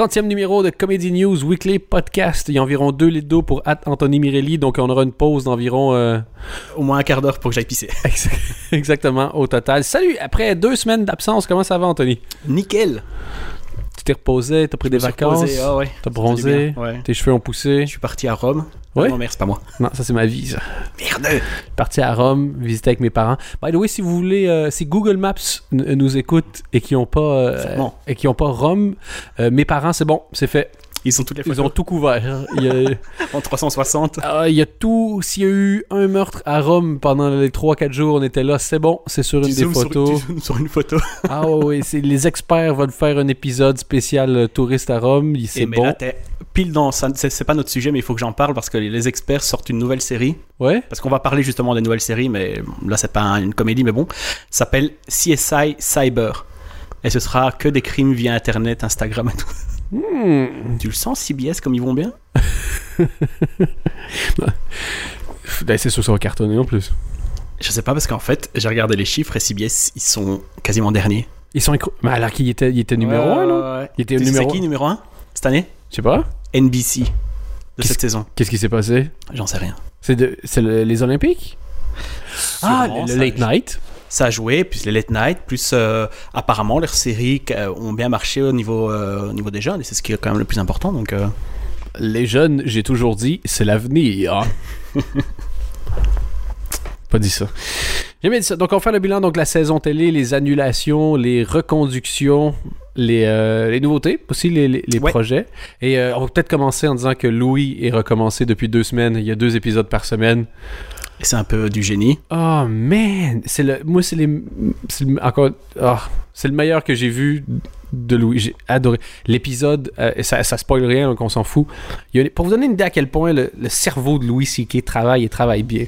30e numéro de Comedy News Weekly Podcast. Il y a environ deux litres d'eau pour Anthony Mirelli, donc on aura une pause d'environ... euh, Au moins un quart d'heure pour que j'aille pisser. Exactement, au total. Salut, après deux semaines d'absence, comment ça va, Anthony? Nickel. Tu t'es reposé, t'as pris Je des vacances, ah ouais. t'as bronzé, ouais. tes cheveux ont poussé? Je suis parti à Rome. Ouais? Non, merde, c'est pas moi. Non, ça c'est ma vie, ça. Merde. Parti à Rome, visiter avec mes parents. By the way, si vous voulez, euh, si Google Maps nous écoute et qui ont pas euh, C'est bon. et qui ont pas Rome, euh, mes parents, c'est bon, c'est fait. Ils sont toutes les Ils photos ont tout couvert. Il y a, en 360. ah, il y a tout. S'il y a eu un meurtre à Rome pendant les 3-4 jours, on était là. C'est bon, c'est sur une des zoomes sur- photos. tu sur une photo. Ah oui, les experts veulent faire un épisode spécial euh, touriste à Rome. C'est bon. là, pile dans. ça- C'est pas notre sujet, mais il faut que j'en parle parce que les, experts sortent une nouvelle série. Ouais. Parce qu'on va parler justement des nouvelles séries, mais là, c'est pas un- une comédie, mais bon. Ça s'appelle CSI Cyber. Et ce sera que des crimes via Internet, Instagram et tout. Hmm. Tu le sens, CBS, comme ils vont bien? C'est va cartonner en plus. Je sais pas, parce qu'en fait, j'ai regardé les chiffres et CBS, ils sont quasiment derniers. Ils sont. Mais alors qu'il était, il était numéro 1, non? Il était Tu sais numéro c'est qui numéro 1 cette année? Je sais pas. NBC de cette saison. Qu'est-ce qui s'est passé? J'en sais rien. C'est le- les Olympiques? Ah, le, le Late Night. Ça a joué, plus les late night, plus euh, apparemment leurs séries euh, ont bien marché au niveau, euh, au niveau des jeunes, et c'est ce qui est quand même le plus important. Donc, Les jeunes, j'ai toujours dit, c'est l'avenir. Pas dit ça. J'ai bien dit ça. Donc, on fait le bilan. Donc, la saison télé, les annulations, les reconductions, les, euh, les nouveautés, aussi les, les- les Ouais. projets. Et euh, on va peut-être commencer en disant que Louis est recommencé depuis deux semaines. Il y a deux épisodes par semaine. C'est un peu du génie. Oh man, c'est le, moi c'est les, le- encore, ah, c'est le meilleur que j'ai vu de Louis. J'ai adoré l'épisode. euh, ça, spoil rien, donc on s'en fout. Pour vous donner une idée à quel point le, le cerveau de Louis C.K. travaille et travaille bien.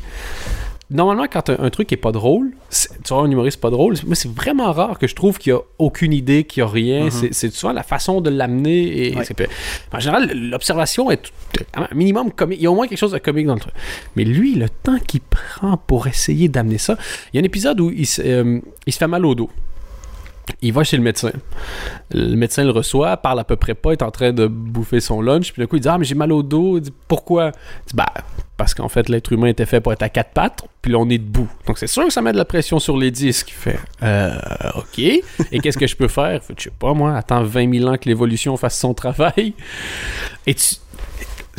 Normalement, quand un, un truc est pas drôle, tu vois, un humoriste pas drôle, moi, c'est vraiment rare que je trouve qu'il y a aucune idée, qu'il y a rien. Mhm. C'est- C'est souvent la façon de l'amener. Et Ouais. c'est- En général, l'observation est tout- un minimum comique. Il y a au moins quelque chose de comique dans le truc. Mais lui, le temps qu'il prend pour essayer d'amener ça. Il y a un épisode où il euh, il se fait mal au dos. Il va chez le médecin. Le médecin le reçoit, parle à peu près pas, est en train de bouffer son lunch. Puis d'un coup, il dit Ah, mais j'ai mal au dos. Il dit Pourquoi? Il dit Bah, parce qu'en fait, l'être humain était fait pour être à quatre pattes, puis là, on est debout. Donc, c'est sûr que ça met de la pression sur les disques. Il fait Euh, OK. Et qu'est-ce que je peux faire? Je sais pas, moi, attends 20 000 ans que l'évolution fasse son travail. Et tu,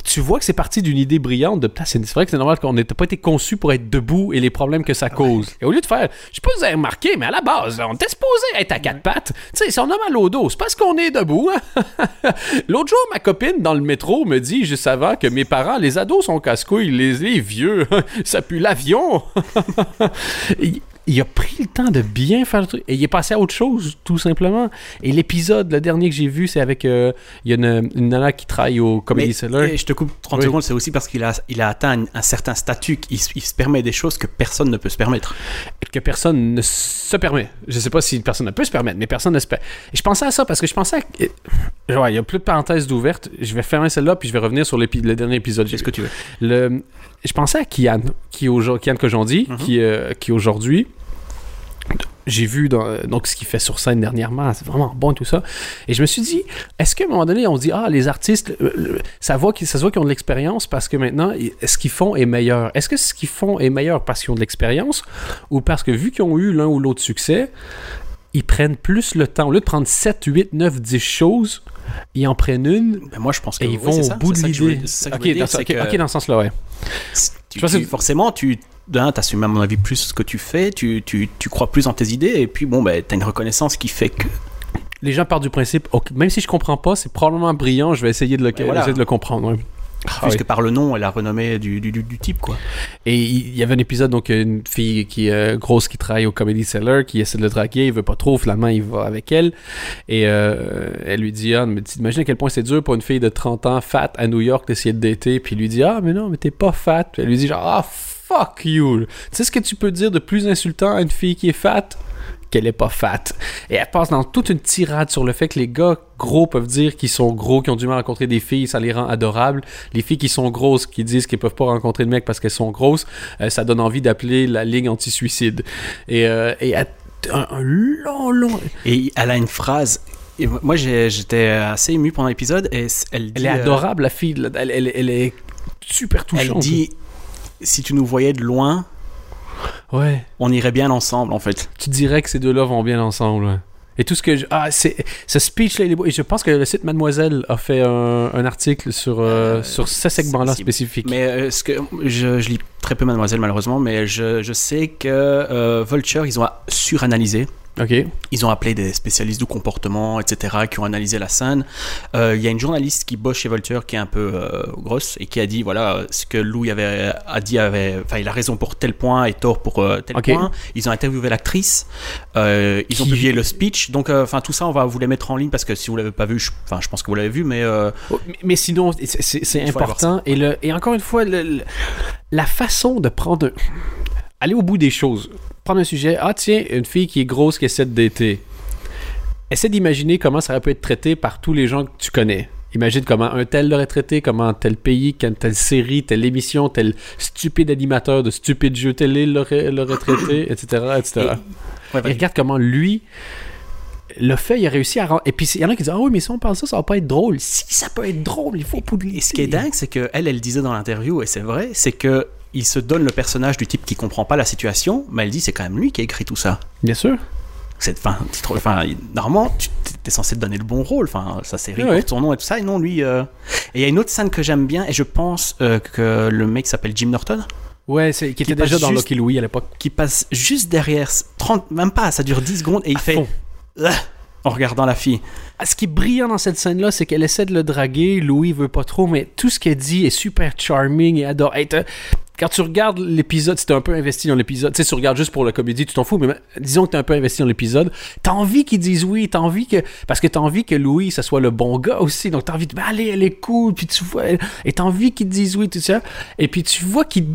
tu vois que c'est parti d'une idée brillante de putain, c'est vrai que c'est normal qu'on n'ait pas été conçu pour être debout et les problèmes que ça cause. Et au lieu de faire, je sais pas si vous avez remarqué, mais à la base, là, on était supposé être à quatre pattes. Tu sais, si on a mal au dos, c'est parce qu'on est debout. hein. L'autre jour, ma copine dans le métro me dit juste avant que mes parents, les ados sont casse-couilles, les, les vieux, ça pue l'avion. il, il a pris le temps de bien faire le truc et il est passé à autre chose, tout simplement. Et l'épisode, le dernier que j'ai vu, c'est avec. euh, il y a une, une nana qui travaille au Comedy Cellar. et je te coupe 30 Oui. secondes, c'est aussi parce qu'il a, il a atteint un, un certain statut qu'il se- il se permet des choses que personne ne peut se permettre. que personne ne se permet. Je sais pas si personne ne peut se permettre, mais personne ne se permet. Et je pensais à ça parce que je pensais à... Ouais, il y a plus de parenthèses d'ouvertes. Je vais fermer celle-là, puis je vais revenir sur le dernier épisode. Qu'est-ce que tu veux Le... Je pensais à Kian, qui, Kian Kojandi, Mhm. qui, euh, qui aujourd'hui... J'ai vu dans, donc ce qu'il fait sur scène dernièrement, c'est vraiment bon tout ça. Et je me suis dit, est-ce qu'à un moment donné, on dit, ah, les artistes, euh, euh, ça, voit qu'ils- ça se voit qu'ils ont de l'expérience parce que maintenant, ce qu'ils font est meilleur. Est-ce que ce qu'ils font est meilleur parce qu'ils ont de l'expérience ou parce que vu qu'ils ont eu l'un ou l'autre succès, ils prennent plus le temps. Au lieu de prendre 7, 8, 9, 10 choses, ils en prennent une Ben, Moi, je pense que et ils oui, vont au ça, bout de l'idée. je Ok, dans ce- sens-là, ouais. Tu- Je pense tu- que- forcément, tu d'un, t'assumes à mon avis plus ce que tu fais, tu, tu, tu crois plus en tes idées, et puis bon, ben, t'as une reconnaissance qui fait que. Les gens partent du principe, même si je comprends pas, c'est probablement brillant, je vais essayer de le, Ben voilà. essayer de le comprendre. ouais. Ah, plus oui. que par le nom et la renommée du, du, du- du type, quoi. Et il y avait un épisode, donc une fille qui est euh, grosse qui travaille au Comedy Cellar, qui essaie de le draguer, il veut pas trop, finalement il va avec elle. Et euh, elle lui dit, ah, mais t'imagines à quel point c'est dur pour une fille de 30 ans, fat, à New York, d'essayer de dater. Puis il lui dit, ah, mais non, mais t'es pas fat. Puis elle lui dit, genre, ah, fuck you. Tu sais ce que tu peux dire de plus insultant à une fille qui est fat? Qu'elle est pas fat. Et elle passe dans toute une tirade sur le fait que les gars gros peuvent dire qu'ils sont gros, qu'ils ont du mal à rencontrer des filles, ça les rend adorables. Les filles qui sont grosses, qui disent qu'ils peuvent pas rencontrer de mecs parce qu'elles sont grosses, euh, ça donne envie d'appeler la ligne anti-suicide. Et, euh, et elle- un, un long, long... Et elle a une phrase, Et moi, j'étais assez ému pendant l'épisode et elle dit. Elle est euh, adorable, la fille. elle- elle est super touchante. elle dit si tu nous voyais de loin, Ouais. on irait bien ensemble en fait. Tu dirais que ces deux-là vont bien ensemble. ouais. Et tout ce que je... Ah, c'est... Ce speech-là, il est beau. Et je pense que le site Mademoiselle a fait un, un article sur, euh, Euh, sur ce segment-là spécifique. Mais euh, ce que je, je lis très peu Mademoiselle malheureusement, mais je, je sais que Vulture, ils ont suranalysé. OK. Ils ont appelé des spécialistes du comportement, etc., qui ont analysé la scène. Euh, Il y a une journaliste qui bosse chez Vulture qui est un peu euh, grosse et qui a dit voilà euh, ce que Louis avait a dit avait enfin il a raison pour tel point et tort pour euh, tel point. Ils ont interviewé l'actrice, euh, ils ont publié le speech. Donc euh, enfin tout ça on va vous les mettre en ligne parce que si vous l'avez pas vu, je- enfin je pense que vous l'avez vu, mais euh, Oh, mais- Mais sinon, c'est- important. Et, le, et encore une fois, le- le- la façon de prendre. Aller au bout des choses. Prendre un sujet. Ah, tiens, une fille qui est grosse qui essaie de dater. Essaie d'imaginer comment ça aurait pu être traité par tous les gens que tu connais. Imagine comment un tel l'aurait traité, comment tel pays, quelle- telle série, telle émission, tel stupide animateur de stupide jeu télé l'aurait traité, etc. etc. Et- ouais, Et regarde comment lui le fait, il a réussi à rendre. Et puis il y en a qui disent Ah oui, mais si on parle ça, ça va pas être drôle. Si ça peut être drôle, il faut poudrer. Et ce qui est dingue, c'est que elle, elle disait dans l'interview, et c'est vrai, c'est que il se donne le personnage du type qui comprend pas la situation, mais elle dit c'est quand même lui qui a écrit tout ça. Bien sûr. C'est, enfin, tu trouves- enfin, normalement, tu es censé te donner le bon rôle. Enfin, sa série Ouais. porte son nom et tout ça. Et non, lui. euh, Et il y a une autre scène que j'aime bien, et je pense euh, que le mec s'appelle Jim Norton, Ouais, c'est, qui était déjà dans juste- Lucky Louie à l'époque. qui passe juste derrière, 30, même pas, ça dure 10 secondes, et il À fait fond. Ah en regardant la fille. Ah, Ce qui est brillant dans cette scène-là, c'est qu'elle essaie de le draguer. Louis veut pas trop, mais tout ce qu'elle dit est super charming et adore. Hey, quand tu regardes l'épisode, si t'es un peu investi dans l'épisode, tu sais, tu regardes juste pour la comédie, tu t'en fous, mais disons que t'es un peu investi dans l'épisode, t'as envie qu'ils disent oui, t'as envie que. Parce que t'as envie que Louis, ça soit le bon gars aussi, donc t'as envie de. Ben, allez, elle est cool, puis tu vois. Et t'as envie qu'ils disent oui, tout ça. Et puis tu vois qu'il.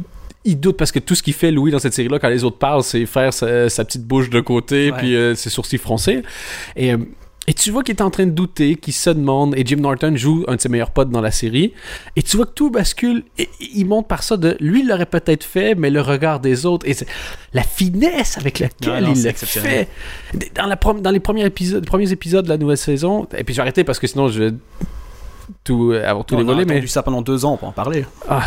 Il doute parce que tout ce qu'il fait, Louis, dans cette série-là, quand les autres parlent, c'est faire sa, sa petite bouche de côté, Ouais. puis euh, ses sourcils froncés. Et, euh, et tu vois qu'il est en train de douter, qu'il se demande, et Jim Norton joue un de ses meilleurs potes dans la série, et tu vois que tout bascule, et il monte par ça de lui, il l'aurait peut-être fait, mais le regard des autres, et la finesse avec laquelle non, il le fait. Dans, la prom- dans les premiers épisodes, premiers épisodes de la nouvelle saison, et puis j'ai arrêté parce que sinon je vais tout, euh, avoir tous les on a volets, mais ça pendant deux ans pour en parler. ah,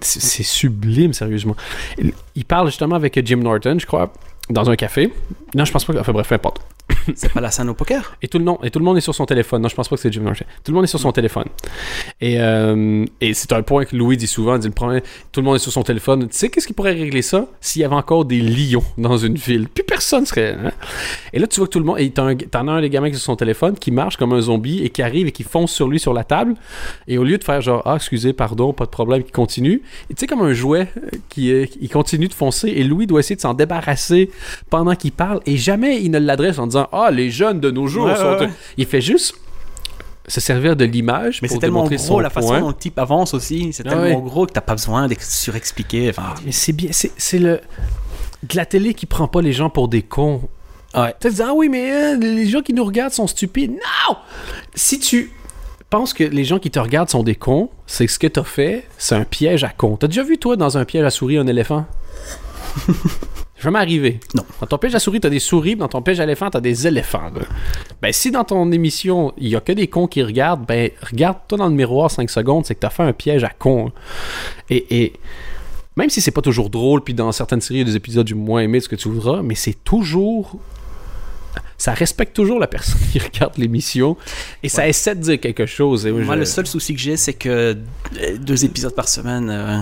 c'est sublime, sérieusement. Il, il parle justement avec Jim Norton, je crois, dans un café. Non, je pense pas que. Enfin bref, peu importe. C'est pas la scène au poker? Et tout, le monde, et tout le monde est sur son téléphone. Non, je pense pas que c'est Jim Norton. Tout le monde est sur son téléphone. Et, euh, et c'est un point que Louis dit souvent. Il dit, le problème, tout le monde est sur son téléphone. Tu sais qu'est-ce qui pourrait régler ça s'il y avait encore des lions dans une ville? Puis personne serait... hein? Et là, tu vois que tout le monde... Et t'en as un des gamins qui est sur son téléphone qui marche comme un zombie et qui arrive et qui fonce sur lui sur la table. Et au lieu de faire genre, ah, excusez, pardon, pas de problème, qui continue, tu sais, comme un jouet euh, qui, il continue de foncer et Louis doit essayer de s'en débarrasser pendant qu'il parle et jamais il ne l'adresse en disant, ah, les jeunes de nos jours Ouais, sont. ouais. Il fait juste se servir de l'image Mais c'est tellement gros son la façon point. dont le type avance aussi. C'est Ah tellement ouais. gros que t'as pas besoin d'ex- surexpliquer. Enfin, Mais c'est bien, c'est le de la télé qui prend pas les gens pour des cons. ouais. Tu dis ah oui mais euh, les gens qui nous regardent sont stupides. Non. Si tu penses que les gens qui te regardent sont des cons, c'est que ce que t'as fait, c'est un piège à cons. T'as déjà vu toi dans un piège à souris un éléphant? Jamais arrivé. Non. Dans ton piège à souris, t'as des souris, dans ton piège à éléphant, t'as des éléphants. là. Ben, si dans ton émission, il y a que des cons qui regardent, ben, regarde-toi dans le miroir 5 secondes, c'est que t'as fait un piège à cons. Et, et même si c'est pas toujours drôle, puis dans certaines séries, il y a des épisodes du moins aimé, ce que tu voudras, mais c'est toujours. Ça respecte toujours la personne qui regarde l'émission et ça essaie de dire quelque chose. Et moi, je- le seul souci que j'ai, c'est que euh, deux épisodes par semaine. euh,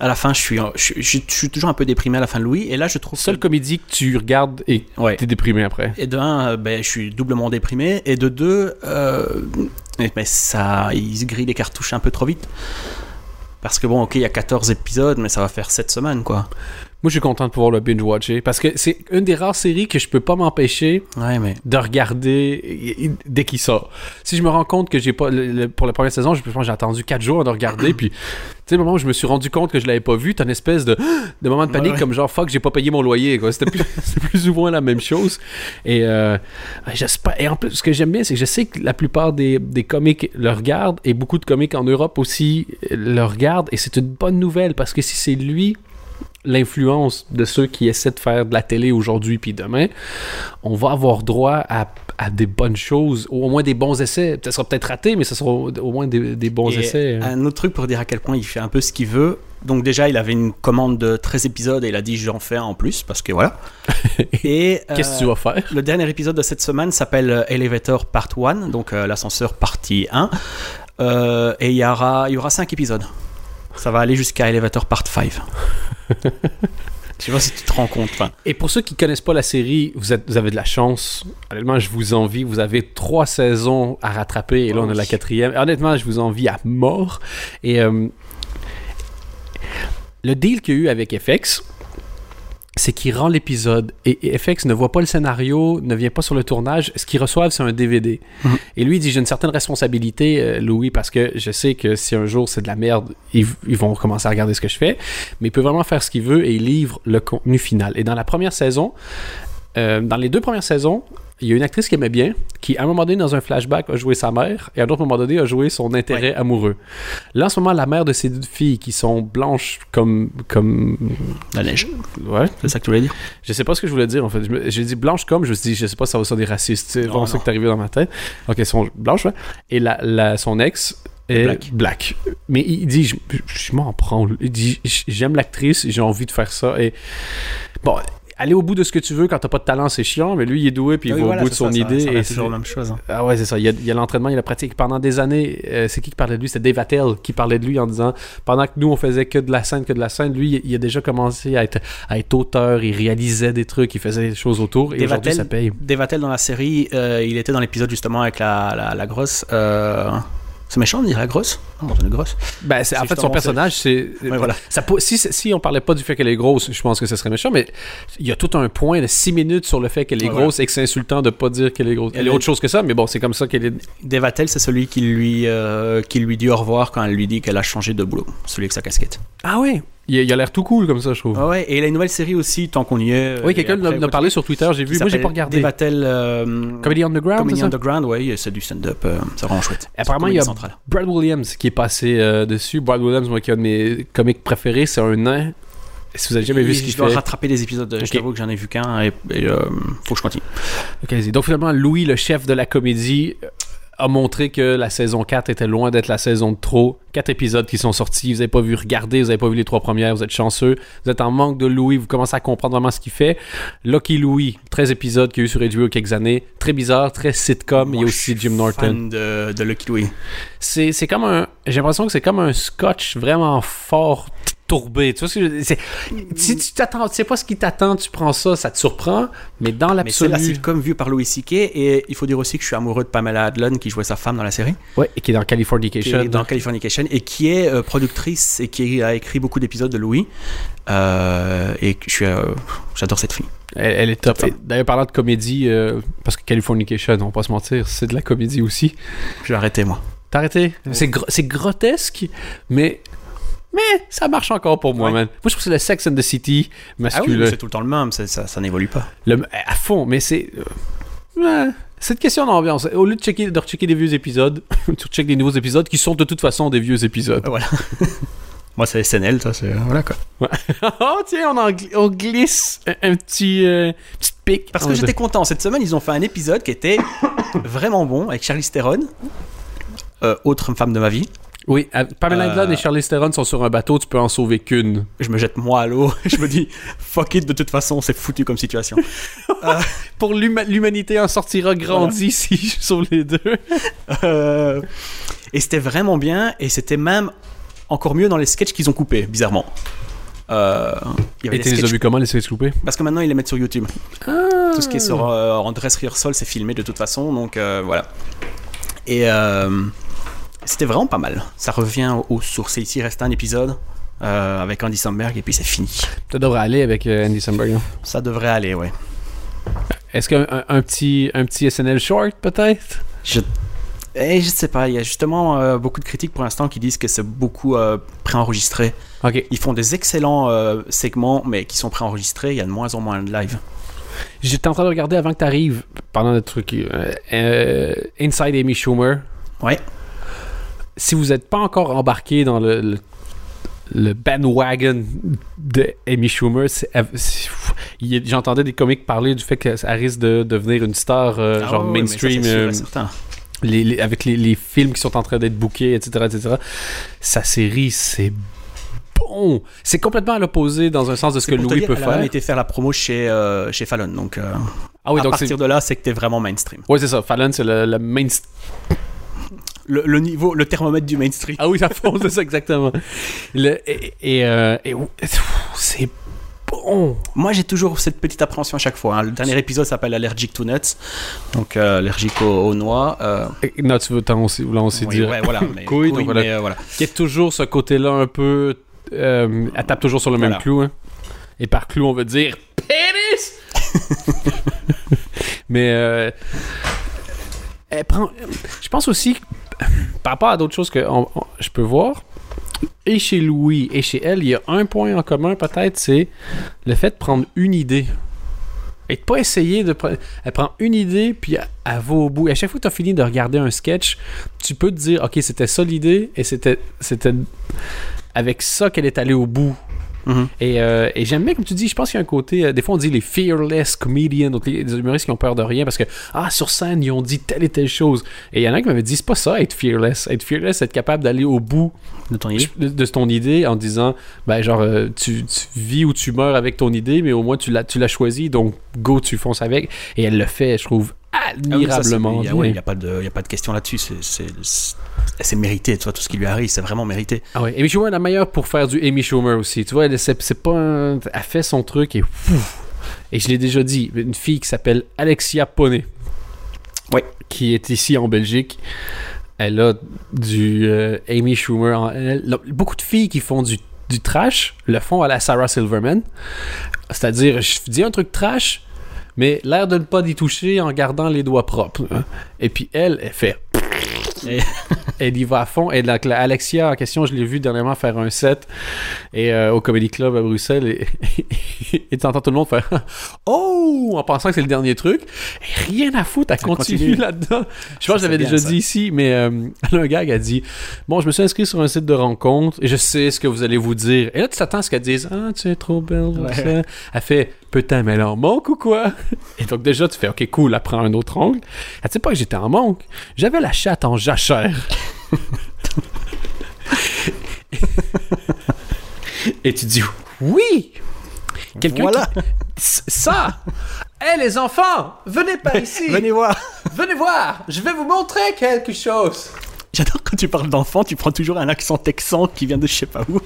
à la fin, je suis, je, suis- je suis- je suis toujours un peu déprimé à la fin de Louis. Et là, je trouve. seule que- comédie que tu regardes et Ouais. t'es déprimé après. Et de un, euh, ben, je suis doublement déprimé. Et de deux, euh, ben, ça, ils se grillent les cartouches un peu trop vite. Parce que bon, ok, il y a 14 épisodes, mais ça va faire 7 semaines, quoi. Moi, je suis content de pouvoir le binge-watcher parce que c'est une des rares séries que je peux pas m'empêcher Ouais, mais. de regarder dès qu'il sort. Si je me rends compte que j'ai pas le- le- pour la première saison, je pense que j'ai attendu 4 jours de regarder puis tu sais le moment où je me suis rendu compte que je l'avais pas vu, t'as une espèce de de moment de panique Ouais, ouais. comme genre fuck, j'ai pas payé mon loyer. C'était plus, ou moins la même chose. Et euh, j'espère et en plus ce que j'aime bien c'est que je sais que la plupart des des comiques le regardent et beaucoup de comiques en Europe aussi le regardent et c'est une bonne nouvelle parce que si c'est lui l'influence de ceux qui essaient de faire de la télé aujourd'hui puis demain, on va avoir droit à, à des bonnes choses, ou au moins des bons essais. Ça sera peut-être raté, mais ce sera au, au moins des, des bons Et essais. hein. Un autre truc pour dire à quel point il fait un peu ce qu'il veut. Donc déjà, il avait une commande de 13 épisodes et il a dit j'en fais un en plus parce que voilà. Et Qu'est-ce que euh, tu vas faire? Le dernier épisode de cette semaine s'appelle euh, Elevator Part 1, donc euh, l'ascenseur partie 1. Euh, et il y aura, il y aura 5 épisodes. Ça va aller jusqu'à Elevator Part 5. Je sais pas si tu te rends compte. Et pour ceux qui connaissent pas la série, vous, êtes, vous avez de la chance. Honnêtement, je vous envie. Vous avez trois saisons à rattraper et là, on a la Oui. quatrième. Honnêtement, je vous envie à mort. Et euh, le deal qu'il y a eu avec FX, c'est qu'il rend l'épisode et, FX ne voit pas le scénario, ne vient pas sur le tournage. Ce qu'ils reçoivent, c'est un DVD. Mhm. Et lui, il dit J'ai une certaine responsabilité, euh, Louis, parce que je sais que si un jour c'est de la merde, ils, ils vont commencer à regarder ce que je fais. Mais il peut vraiment faire ce qu'il veut et il livre le contenu final. Et dans la première saison, euh, dans les deux premières saisons, il y a une actrice qui aimait bien, qui à un moment donné, dans un flashback, a joué sa mère, et à un autre moment donné, a joué son intérêt amoureux. Là, en ce moment, la mère de ces deux filles qui sont blanches comme. comme La neige. ouais, C'est ça que tu voulais dire? Je sais pas ce que je voulais dire en fait. J'ai dit blanche comme, je me suis dit, je sais pas si ça va sonner raciste. C'est vraiment Non, ça qui est arrivé dans ma tête. Ok, elles sont blanches, ouais. Et la, la- son ex est Black. black. Mais il dit, je, je m'en prends. Il dit, j'aime l'actrice, j'ai envie de faire ça. Et bon, aller au bout de ce que tu veux quand t'as pas de talent, c'est chiant, mais lui, il est doué, puis il Oui, va voilà, au bout de c'est son ça, idée. Ça, et c'est- toujours la même chose. hein. ah ouais, c'est ça. Il y a, l'entraînement, il y a la pratique. Pendant des années, euh, c'est qui qui parlait de lui? C'était Dave Attell qui parlait de lui en disant pendant que nous, on faisait que de la scène, que de la scène, lui, il, a déjà commencé à être, à être auteur, il réalisait des trucs, il faisait des choses autour. Et aujourd'hui, ça paye. Dave Attell dans la série, euh, il était dans l'épisode justement avec la, la, la grosse. euh, C'est méchant de dire la grosse Non, une grosse. Ben, c'est, en fait, son personnage, c'est. Ouais, voilà. Ça, si, si on parlait pas du fait qu'elle est grosse, je pense que ce serait méchant, mais il y a tout un point de 6 minutes sur le fait qu'elle est Ouais, grosse et que c'est insultant de pas dire qu'elle est grosse. Elle, Elle est autre chose que ça, mais bon, c'est comme ça qu'elle est. Dave Attell, c'est celui qui lui, euh, qui lui dit au revoir quand elle lui dit qu'elle a changé de boulot. Celui avec sa casquette. Ah ouais Il, il a l'air tout cool comme ça, je trouve. Ah ouais, et il a une nouvelle série aussi, tant qu'on y est. oui, quelqu'un l'a, l'a parlé sur Twitter, j'ai vu. Moi, j'ai pas regardé. Attell. euh, Comedy Underground, Comedy ça? Underground, ouais, c'est du stand-up. euh, c'est vraiment chouette. Apparemment, il y a. Brad Williams qui est passé euh, dessus. Brad Williams, moi, qui est un de mes comiques préférés, c'est un nain. Si vous avez jamais vu ce qu'il je dois fait? rattraper des épisodes. Ok. Je t'avoue que j'en ai vu qu'un et, et, euh, faut que je continue. Donc finalement, Louis, le chef de la comédie, euh, a montré que la saison 4 était loin d'être la saison de trop. Quatre épisodes qui sont sortis, vous n'avez pas vu regarder, vous n'avez pas vu les trois premières, vous êtes chanceux. Vous êtes en manque de Louis, vous commencez à comprendre vraiment ce qu'il fait. Lucky Louis, 13 épisodes qu'il y a eu sur HBO quelques années. Très bizarre, très sitcom. Il y a aussi Jim Norton. fan de, de Lucky Louie. C'est c'est comme un... J'ai l'impression que c'est comme un scotch vraiment fort tourbé. Tu vois ce que je veux dire? C'est- Si tu t'attends, tu sais pas ce qui t'attend, tu prends ça, ça te surprend. Mais dans Mais c'est la l'absolu... sitcom vue par Louis C.K. Et il faut dire aussi que je suis amoureux de Pamela Adlon qui jouait sa femme dans la série. Ouais, et qui est dans Qui Californication. est dans Californication et qui est euh, productrice et qui a écrit beaucoup d'épisodes de Louis. Euh, et je suis, euh, j'adore cette fille. Elle, elle est top. D'ailleurs, parlant de comédie, euh, parce que Californication, on va pas se mentir, c'est de la comédie aussi. Je vais arrêter moi. T'as arrêté? C'est c'est grotesque, mais... Mais ça marche encore pour moi, Ouais. man. Moi, je trouve que c'est le Sex and the City Ah oui, masculin. c'est tout le temps le même, ça, ça n'évolue pas. Le- à fond, mais c'est... euh, une question d'ambiance. Au lieu de, checker, de rechecker des vieux épisodes, tu checkes des nouveaux épisodes qui sont de toute façon des vieux épisodes. Ah, Voilà. moi c'est SNL, ça c'est voilà quoi. oh, tiens, on, en gl- on glisse un, un petit... euh, petite pique. Parce que j'étais content cette semaine, ils ont fait un épisode qui était vraiment bon avec Charlize Theron, euh, autre femme de ma vie. Oui, euh, Pamela Euh, Adlon et Charlize Theron sont sur un bateau, tu peux en sauver qu'une. Je me jette moi à l'eau, je me dis fuck it, de toute façon c'est foutu comme situation. Pour l'huma- l'humanité en sortira grandi si je sauve les deux. Euh, et c'était vraiment bien, et c'était même encore mieux dans les sketchs qu'ils ont coupés, bizarrement. Euh, il y avait Et tu les as vus comment, les sketchs coupés Parce que maintenant ils les mettent sur YouTube. Tout ce qui est sur euh, en dress rehearsal, c'est filmé de toute façon, donc euh, voilà. Et euh, c'était vraiment pas mal. Ça revient aux sources. Et ici, il reste un épisode euh, avec Andy Samberg, et puis c'est fini. Ça devrait aller avec euh, Andy Samberg. hein. Ça devrait aller, ouais. Est-ce qu'un un, un petit, un petit SNL short, peut-être? Je, eh, je sais pas, il y a justement euh, beaucoup de critiques pour l'instant qui disent que c'est beaucoup euh, préenregistré. Ok. Ils font des excellents euh, segments, mais qui sont préenregistrés. Il y a de moins en moins de live. J'étais en train de regarder avant que tu arrives, pendant le truc, Inside Amy Schumer. Ouais. Si vous n'êtes pas encore embarqué dans le, le- le bandwagon de Amy Schumer. J'entendais des comiques parler du fait que ça risque de devenir une star euh, Ah genre ouais, mais ça, mainstream sûr euh, certain. les- les- avec les, les films qui sont en train d'être bookés, etc., etc. Sa série, c'est bon. C'est complètement à l'opposé dans un sens de ce que Louis peut elle a même faire. été faire la promo chez, euh, chez Fallon. Donc, euh, Ah oui, à donc c'est partir de là, c'est que t'es vraiment mainstream. ouais, c'est ça. Fallon, c'est le, le main. Le, le niveau, le thermomètre du mainstream. Ah oui, ça fond, c'est ça exactement. Le- et et, euh, et- c'est bon. Moi, j'ai toujours cette petite appréhension à chaque fois. hein. Le dernier épisode s'appelle Allergic to Nuts, donc euh, allergique aux, aux noix. euh, veux t'en aussi, là, on s'est oui, dit. ouais, voilà. Mais, Couille, donc voilà. mais, voilà. Qui est toujours ce côté-là un peu. elle tape toujours sur le même clou. hein. Et par clou, on veut dire pénis! Mais euh, elle prend. Je pense aussi, par rapport à d'autres choses que je peux voir, et chez Louis et chez elle, il y a un point en commun peut-être, c'est le fait de prendre une idée. Et de pas essayer de prendre. Elle prend une idée, puis elle, elle va au bout. Et à chaque fois que tu as fini de regarder un sketch, tu peux te dire, OK, c'était ça l'idée, et c'était, c'était avec ça qu'elle est allée au bout. Mhm. Et, euh, et j'aime bien, comme tu dis, je pense qu'il y a un côté. euh, des fois, on dit les fearless comedians, donc les, les humoristes qui ont peur de rien parce que, ah, sur scène, ils ont dit telle et telle chose. Et il y en a qui m'avaient dit, c'est pas ça, être fearless. Être fearless, c'est être capable d'aller au bout De ton idée. de, de ton idée en disant, ben, genre, euh, tu, tu vis ou tu meurs avec ton idée, mais au moins tu l'as, tu l'as choisi, donc go, tu fonces avec. Et elle le fait, je trouve, Ah oui, ça, admirablement Il bien. n'y a, pas de il y a pas de question là-dessus. C'est- mérité. Tu vois, tout ce qui lui arrive, c'est vraiment mérité. Ah ouais, Amy Schumer est la meilleure pour faire du Amy Schumer aussi. Tu vois, elle, c'est, pas un- Elle fait son truc et... Ouf. Et je l'ai déjà dit, une fille qui s'appelle Alexia Poney. Ouais. Qui est ici en Belgique. Elle a du euh, Amy Schumer en elle. Beaucoup de filles qui font du, du trash le font à la Sarah Silverman. C'est-à-dire, je dis un truc trash, mais l'air de ne pas y toucher en gardant les doigts propres. hein. Et puis elle, elle fait... Et- Elle y va à fond. Et donc, la Alexia en question, je l'ai vu dernièrement faire un set et, euh, au Comedy Club à Bruxelles. Et et t'entends tout le monde faire Oh en pensant que c'est le dernier truc. Et rien à foutre, elle continue, continue. là-dedans. Je pense que j'avais déjà ça. dit ici, mais euh, elle a un gars qui a dit Bon, je me suis inscrit sur un site de rencontre et je sais ce que vous allez vous dire. Et là, tu t'attends à ce qu'elle dise Ah, tu es trop belle. Ouais. Elle fait Putain, mais est en manque ou quoi Et donc, déjà, tu fais Ok, cool, elle prend un autre angle. Elle sait pas que j'étais en manque. J'avais la chatte en jachère. Et tu dis oui. Quelqu'un Voilà. qui- ça. Hé les enfants, venez par ici. Venez voir. Venez voir. Je vais vous montrer quelque chose. J'adore quand tu parles d'enfant, tu prends toujours un accent texan qui vient de je sais pas où.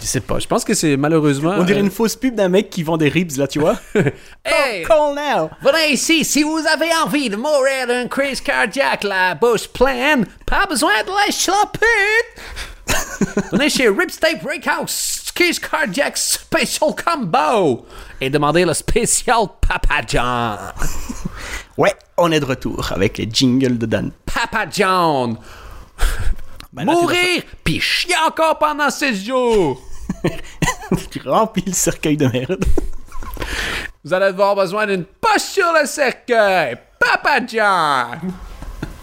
Je sais pas. Je pense que c'est malheureusement. On dirait euh, une fausse pub d'un mec qui vend des ribs là, tu vois. Hey, Call now. venez ici si vous avez envie de mourir d'une crise cardiaque, la bouche pleine. Pas besoin de la pute. venez chez Ripstate Breakhouse, crise cardiaque special combo. Et demandez le spécial Papa John. Ouais, on est de retour avec les jingles de Dan. Papa John. Ben là, Mourir, puis chier encore pendant 6 jours. Tu remplis le cercueil de merde. Vous allez avoir besoin d'une poche sur le cercueil. Papa John.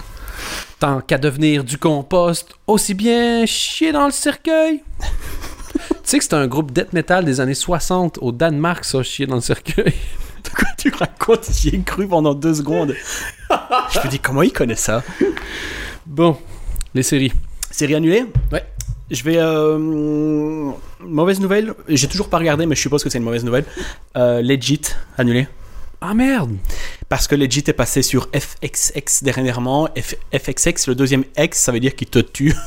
Tant qu'à devenir du compost, aussi bien chier dans le cercueil. tu sais que c'est un groupe death metal des années 60 au Danemark, ça, chier dans le cercueil. De quoi tu racontes? J'y ai cru pendant deux secondes. Je me dis, comment il connaît ça? Bon, les séries. Série annulée? Ouais. Je vais. euh, mauvaise nouvelle. J'ai toujours pas regardé, mais je suppose que c'est une mauvaise nouvelle. Euh, Legit annulé. Ah merde. Parce que Legit est passé sur FXX dernièrement. F- FXX, le deuxième X, ça veut dire qu'il te tue.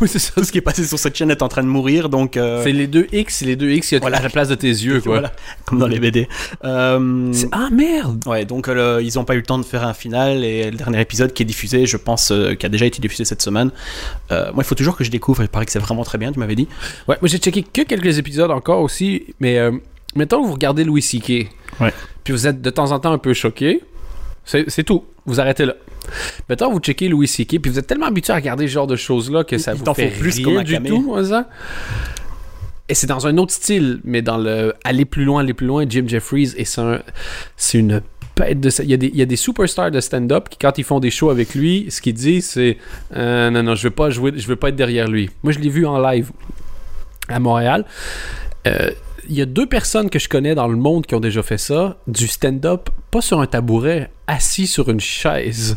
Oui, c'est ça. Tout ce qui est passé sur cette chaîne est en train de mourir, donc. euh, C'est les deux X, c'est les deux X qui Voilà. à la place de tes yeux, quoi. Voilà, comme dans les BD. Euh, Ah merde. Ouais, donc euh, ils n'ont pas eu le temps de faire un final et le dernier épisode qui est diffusé, je pense, qui a déjà été diffusé cette semaine. Moi, il faut toujours que je découvre. Il paraît que c'est vraiment très bien. Tu m'avais dit. Ouais, moi j'ai checké que quelques épisodes encore aussi, mais mettons que vous regardez Louis C.K. Ouais. Puis vous êtes de temps en temps un peu choqué. C'est c'est tout. Vous arrêtez là. Mettons vous checkez Louis C.K. puis vous êtes tellement habitué à regarder ce genre de choses-là que ça vous t'en fait plus rien du tout, hein, ça? Et c'est dans un autre style, mais dans le aller plus loin, aller plus loin, Jim Jeffries, et c'est un- c'est une bête de... Il y, a des, il y a des superstars de stand-up qui, quand ils font des shows avec lui, ce qu'ils disent, c'est euh, Non, non, je veux pas jouer, je veux pas être derrière lui. Moi, je l'ai vu en live. à Montréal. Euh, Il y a deux personnes que je connais dans le monde qui ont déjà fait ça, du stand-up, pas sur un tabouret, assis sur une chaise.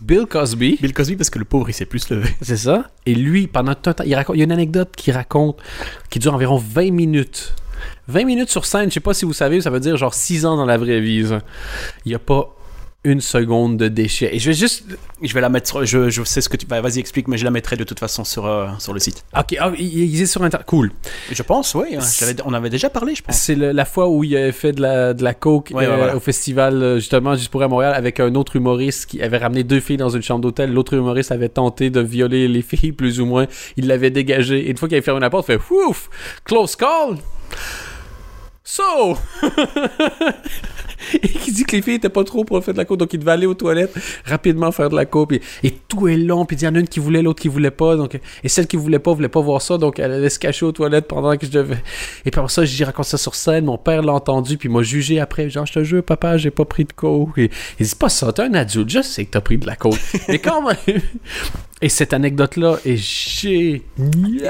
Bill Cosby. Bill Cosby, parce que le pauvre, il s'est plus levé. C'est ça. Et lui, pendant tout un temps, il, raconte, il y a une anecdote qui raconte, qui dure environ 20 minutes. 20 minutes sur scène, je sais pas si vous savez, ça veut dire genre 6 ans dans la vraie vie. ça. Il y a pas une seconde de déchet. Et je vais juste. Je vais la mettre sur. Je, je sais ce que tu. bah, Vas-y, explique, mais je la mettrai de toute façon sur, euh, sur le site. Ok, ah, il, est sur Internet. Cool. Je pense, oui. hein, je on avait déjà parlé, je pense. C'est la fois où il avait fait de la, de la coke Ouais, euh, ouais, voilà. au festival, euh, justement, juste pour à Montréal, avec un autre humoriste qui avait ramené deux filles dans une chambre d'hôtel. L'autre humoriste avait tenté de violer les filles, plus ou moins. Il l'avait dégagé. Et une fois qu'il avait fermé la porte, il fait Ouf! Close call! So! et qui dit que les filles étaient pas trop pour faire de la coke, donc il devait aller aux toilettes rapidement faire de la coke. Et, et tout est long, puis il y en a une qui voulait, l'autre qui voulait pas. Donc, et celle qui voulait pas, voulait pas voir ça, donc elle allait se cacher aux toilettes pendant que je devais. Et puis après ça, j'ai raconté ça sur scène, mon père l'a entendu, puis m'a jugé après. Genre, je te jure, papa, j'ai pas pris de coke. Et, il dit, pas ça, t'es un adulte, je sais que t'as pris de la coke. Mais quand même. Et cette anecdote-là est géniale.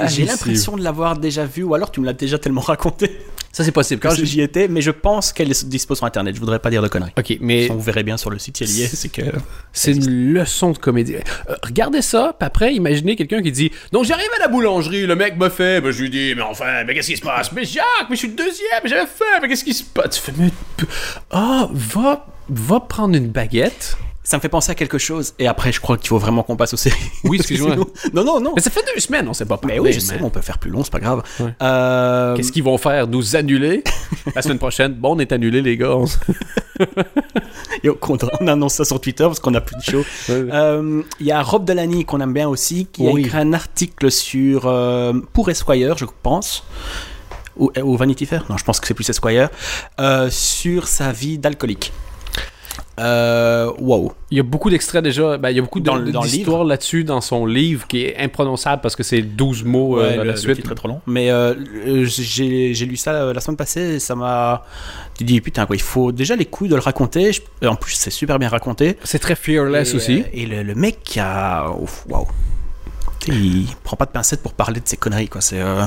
J'ai l'impression de l'avoir déjà vu, ou alors tu me l'as déjà tellement raconté Ça, c'est possible. quand j'y étais, mais je pense qu'elle est dispo sur internet. Je voudrais pas dire de conneries. Ok, mais On verrez bien sur le site, il y est, c'est que. C'est une leçon de comédie. Euh, regardez ça, puis après, imaginez quelqu'un qui dit Donc j'arrive à la boulangerie, le mec me fait, ben, je lui dis Mais enfin, mais qu'est-ce qui se passe Mais Jacques, mais je suis le deuxième, mais j'avais faim, mais qu'est-ce qui se passe? Tu fais Mais. Ah, va, va prendre une baguette. Ça me fait penser à quelque chose, et après, je crois qu'il faut vraiment qu'on passe aux séries. Oui, excuse-moi. Non, non, non. Mais ça fait deux semaines, on sait pas Mais parler. oui, je sais, mais on peut faire plus long, c'est pas grave. Ouais. Euh, Qu'est-ce qu'ils vont faire? Nous annuler? La semaine prochaine, bon, on est annulé, les gars. et on, on annonce ça sur Twitter parce qu'on a plus de show. Euh, Il y a Rob Delaney qu'on aime bien aussi, qui Oui. a écrit un article sur euh, pour Esquire, je pense. Ou, ou Vanity Fair? Non, je pense que c'est plus Esquire. euh, sur sa vie d'alcoolique. Euh, wow. Il y a beaucoup d'extraits déjà. Ben, il y a beaucoup d'histoires là-dessus dans son livre qui est imprononçable parce que c'est 12 mots euh, Ouais, à le, la le suite. est trop long. Mais euh, euh, j'ai lu ça euh, la semaine passée et ça m'a. Tu dis, putain, quoi, il faut déjà les couilles de le raconter. En plus, c'est super bien raconté. C'est très fearless et, aussi. euh, et le, le mec qui a. Waouh. Il prend pas de pincettes pour parler de ses conneries, quoi. C'est. euh,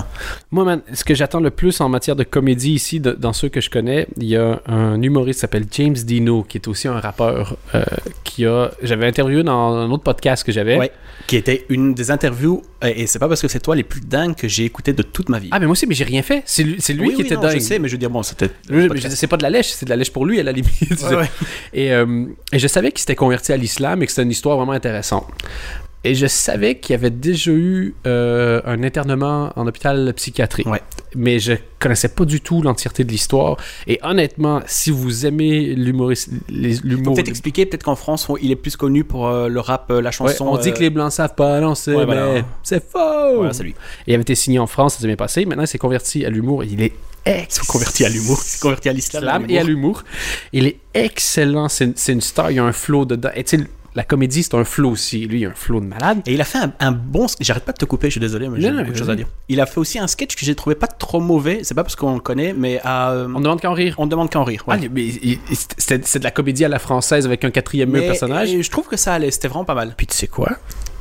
Moi, man, ce que j'attends le plus en matière de comédie ici, de- dans ceux que je connais, il y a un humoriste qui s'appelle James Dino, qui est aussi un rappeur, euh, qui a... J'avais interviewé dans un autre podcast que j'avais. Ouais. Qui était une des interviews, et et c'est pas parce que c'est toi les plus dingues que j'ai écouté de toute ma vie. Ah, mais moi aussi, mais j'ai rien fait. C'est lui, c'est lui Oui, qui oui, était non, dingue. Je sais, mais je veux dire, bon, c'était. C'est pas de la lèche, c'est de la lèche pour lui à la limite. Ouais, ouais. Et, euh, et je savais qu'il s'était converti à l'islam et que c'était une histoire vraiment intéressante. Et je savais qu'il y avait déjà eu euh, un internement en hôpital psychiatrique. Ouais. Mais je connaissais pas du tout l'entièreté de l'histoire. Et honnêtement, si vous aimez l'humour. peut-être expliquer, peut-être qu'en France, on- il est plus connu pour euh, le rap, euh, la Ouais, chanson. on dit que les blancs savent pas lancer, ouais, mais voilà. c'est faux. Voilà, c'est lui. Et il avait été signé en France, ça s'est bien passé. Maintenant, il s'est converti à l'humour. Il est Il s'est converti à l'humour. Il s'est converti à l'islam. et à l'humour. Il est excellent. C'est une, c'est une star. Il y a un flow dedans. Et tu sais, la comédie, c'est un flow aussi. Lui, il a un flow de malade. Et il a fait un, un bon. J'arrête pas de te couper, je suis désolé, mais j'ai beaucoup de choses à dire. Il a fait aussi un sketch que j'ai trouvé pas trop mauvais. C'est pas parce qu'on le connaît, mais euh, On demande qu'à en rire. on demande qu'à en rire. ouais. Ah, mais c'est c'est de la comédie à la française avec un quatrième Mais- personnage. et je trouve que ça allait. C'était vraiment pas mal. Puis tu sais quoi?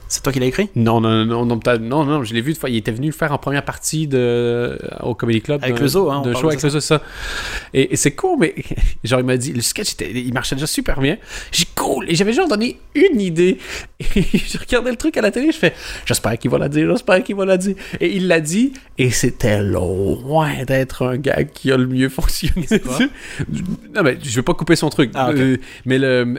C'est toi qui l'as écrit? Non, non, non, non, non, non, je l'ai vu une fois. Il était venu le faire en première partie de, au Comedy Club. Avec le zoo, hein, parle show de avec le zoo, ça. Et, c'est cool, mais genre, il m'a dit, le sketch, il marchait déjà super bien. J'ai dit, cool. Et j'avais genre donné une idée. Et je regardais le truc à la télé, je fais, j'espère qu'il va la dire, j'espère qu'il va la dire. Et il l'a dit, et c'était loin d'être un gars qui a le mieux fonctionné. non, mais je veux pas couper son truc. Ah. Euh, mais le.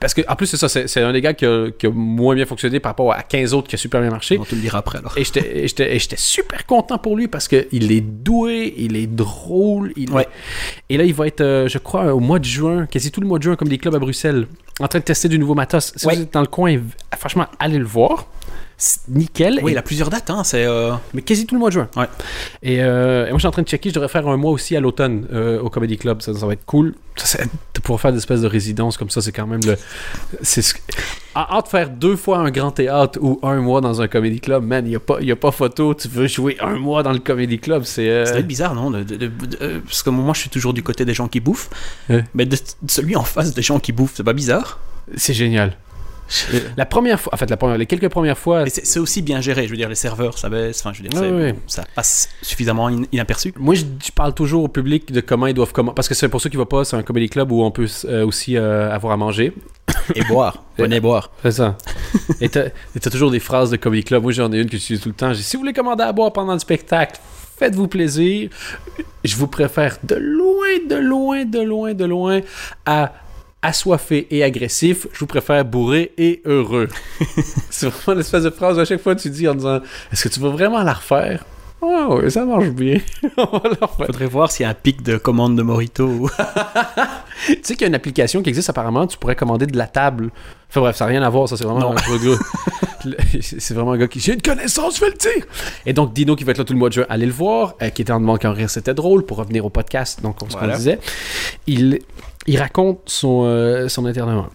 parce que, en plus, c'est ça, c'est un des gars qui a, qui a moins bien fonctionné par rapport à 15 autres qui a super bien marché. On te le dira après alors. Et j'étais- super content pour lui parce qu'il est doué, il est drôle. Il Ouais. Et là, il va être, euh, je crois, au mois de juin, quasi tout le mois de juin, comme des clubs à Bruxelles, en train de tester du nouveau matos. Si Ouais. vous êtes dans le coin, franchement, allez le voir. C'est nickel. Oui, Et- il a plusieurs dates, hein. C'est. euh, mais quasi tout le mois de juin. Ouais. Et, euh, et moi, je suis en train de checker. Je devrais faire un mois aussi à l'automne euh, au Comedy Club. Ça, ça va être cool. Ça, de pouvoir faire des espèces de résidences comme ça, c'est quand même le. C'est ce En- Entre faire deux fois un grand théâtre ou un mois dans un Comedy Club, man, il n'y a, pas- y a pas photo. Tu veux jouer un mois dans le Comedy Club, c'est. euh, être bizarre, non de- de- de- de- Parce que moi, je suis toujours du côté des gens qui bouffent. Mais de celui en face des gens qui bouffent, c'est pas bizarre? C'est génial. La première fois, en fait, la première, les quelques premières fois. Mais c'est aussi bien géré, je veux dire, les serveurs, ça baisse, enfin, je veux dire, Ouais, c'est- ouais. ça passe suffisamment in- inaperçu. Moi, je, je parle toujours au public de comment ils doivent comment parce que c'est pour ceux qui ne voient pas, c'est un comedy club où on peut euh, aussi euh, avoir à manger. Et boire, venez boire. C'est ça. et t'as toujours des phrases de comedy club. Moi, j'en ai une que j'utilise tout le temps. J'ai si vous voulez commander à boire pendant le spectacle, faites-vous plaisir. Je vous préfère de loin, de loin, de loin, de loin à assoiffé et agressif. Je vous préfère bourré et heureux. c'est vraiment l'espèce de phrase à chaque fois que tu dis en disant, est-ce que tu veux vraiment la refaire? Ah oui, ça marche bien. On va la refaire. Faudrait voir s'il y a un pic de commande de Morito. Tu sais qu'il y a une application qui existe apparemment, tu pourrais commander de la table. Enfin bref, ça n'a rien à voir, ça c'est vraiment Non. un gars. c'est vraiment un gars qui. J'ai une connaissance, je vais le dire! Et donc Dino qui va être là tout le mois de juin, allez le voir, euh, qui était en demandant qu'un rire c'était drôle pour revenir au podcast, donc qu'on Voilà. disait. Il, il raconte son, euh, son internement.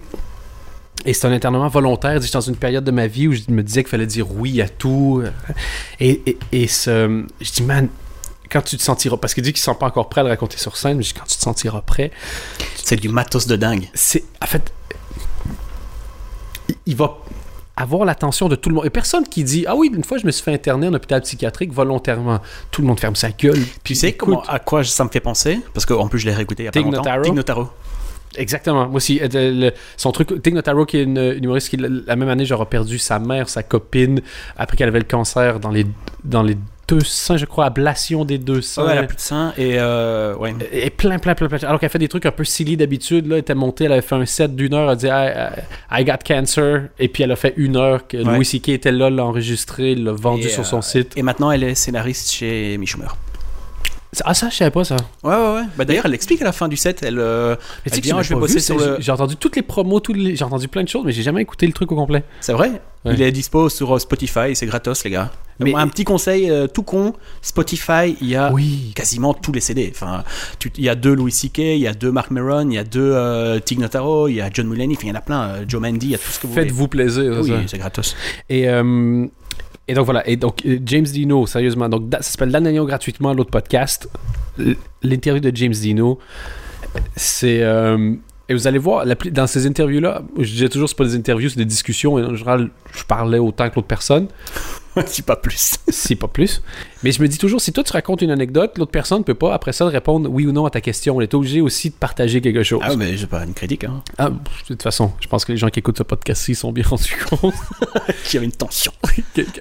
Et c'est un internement volontaire. Dit, J'étais dans une période de ma vie où je me disais qu'il fallait dire oui à tout. Et, et, et ce, je dis, man, quand tu te sentiras. Parce qu'il dit qu'il ne se sent pas encore prêt à le raconter sur scène, mais je dis, quand tu te sentiras prêt, C'est du matos de dingue. c'est en fait il- il va avoir l'attention de tout le monde. Et personne qui dit Ah oui, une fois je me suis fait interner en hôpital psychiatrique volontairement. Tout le monde ferme sa gueule. Puis tu sais Écoute, comment, à quoi ça me fait penser? Parce qu'en plus, je l'ai réécouté il y a pas Tig longtemps. Tig Notaro. Exactement. Moi aussi, euh, le- son truc. Tig Notaro, qui est une, une humoriste qui, la, la même année, j'aurais perdu sa mère, sa copine, après qu'elle avait le cancer dans les, dans les deux seins, je crois, ablation des deux seins. Ouais, elle a plus de seins et euh, ouais. Et plein, plein, plein, plein. Alors qu'elle fait des trucs un peu silly d'habitude, là, elle était montée, elle avait fait un set d'une heure, elle a dit I, I- got cancer, et puis elle a fait une heure, que Ouais. Louis C.K. était là, l'a enregistré, l'a vendu Et, sur euh, son site. Et maintenant, elle est scénariste chez Michumer. Ah, ça, je savais pas ça. Ouais, ouais, ouais. Bah, D'ailleurs, elle l'explique à la fin du set. Elle, euh, Elle que vient, l'ai je vais bosser vu, sur c'est- le- J'ai entendu toutes les promos, les... j'ai entendu plein de choses, mais j'ai jamais écouté le truc au complet. c'est vrai. Ouais. Il est dispo sur euh, Spotify. C'est gratos, les gars. Mais- un petit conseil euh, tout con Spotify, il y a Oui. quasiment tous les CD. Enfin, tu- il y a deux Louis C.K., il y a deux Mark Maron, il y a deux euh, Tig Notaro, il y a John Mulaney. Enfin, il y en a plein. euh, Joe Mandy, il y a tout ce que vous voulez. Faites-vous plaisir. Oui, c'est gratos. Et, et donc voilà, et donc euh, James Dino, sérieusement, donc ça s'appelle L'Anagnon gratuitement, l'autre podcast. L'interview de James Dino, c'est. euh, et vous allez voir, dans ces interviews-là, je disais toujours, c'est pas des interviews, c'est des discussions. Et en général, je parlais autant que l'autre personne, si pas plus. si pas plus. Mais je me dis toujours, si toi tu racontes une anecdote, l'autre personne ne peut pas, après ça, répondre oui ou non à ta question. On est obligé aussi de partager quelque chose. Ah, mais j'ai pas une critique. Hein. Ah, de toute façon, je pense que les gens qui écoutent ce podcast-ci sont bien rendus compte. Qu'il y avait une tension.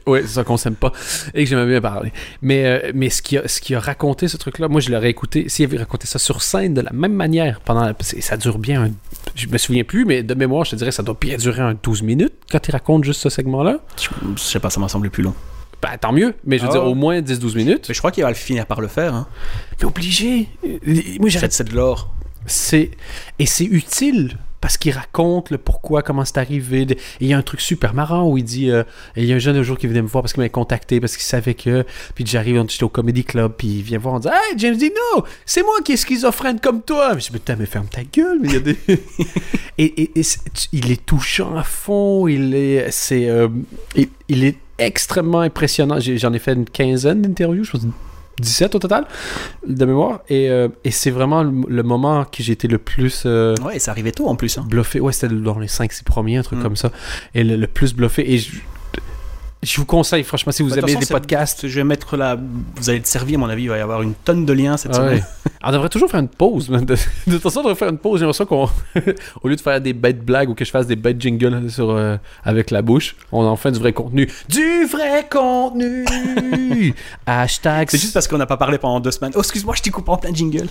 ouais, c'est ça qu'on s'aime pas et que j'aimais bien parler. Mais, euh, mais ce qui a, ce qui a raconté ce truc-là, moi je l'aurais écouté, s'il avait raconté ça sur scène de la même manière, pendant la- ça dure bien, un- je me souviens plus, mais de mémoire, je te dirais, ça doit bien durer un 12 minutes quand il raconte juste ce segment-là. Je, je sais pas, ça m'a semblé plus long. Ben, tant mieux, mais je veux Ah dire, au moins 10-12 minutes. Mais je crois qu'il va le finir par le faire. Hein. Mais obligé. Euh, Moi, j'arrête C'est de l'or. c'est et c'est utile parce qu'il raconte le pourquoi, comment c'est arrivé. Et il y a un truc super marrant où il dit euh, il y a un jeune un jour qui venait me voir parce qu'il m'avait contacté parce qu'il savait que puis j'arrive j'étais au comedy club puis il vient voir en disant hey James Dino c'est moi qui est schizophrène comme toi mais je me dis putain mais ferme ta gueule mais il y a des et, et- et c'est- tu- il est touchant à fond il est c'est euh, il, il est extrêmement impressionnant j'en ai fait une quinzaine d'interviews je pense 17 au total de mémoire et, euh, et c'est vraiment le, le moment que j'ai été le plus euh, Ouais, ça arrivait tôt en plus. Hein. bluffé ouais c'était dans les 5-6 premiers un truc Mm. comme ça et le, le plus bluffé et je, vous conseille franchement si vous Bah, de toute aimez façon, les c'est- podcasts Je vais mettre la. Vous allez être servi, à mon avis. Il va y avoir une tonne de liens cette Ah ouais. semaine. on devrait toujours faire une pause man. de, de toute façon on devrait faire une pause j'ai l'impression qu'on au lieu de faire des bêtes blagues ou que je fasse des bêtes jingles sur, euh, avec la bouche on en fait du vrai contenu du vrai contenu hashtag C'est juste parce qu'on n'a pas parlé pendant deux semaines. Oh, excuse-moi, je t'ai coupé en plein jingle.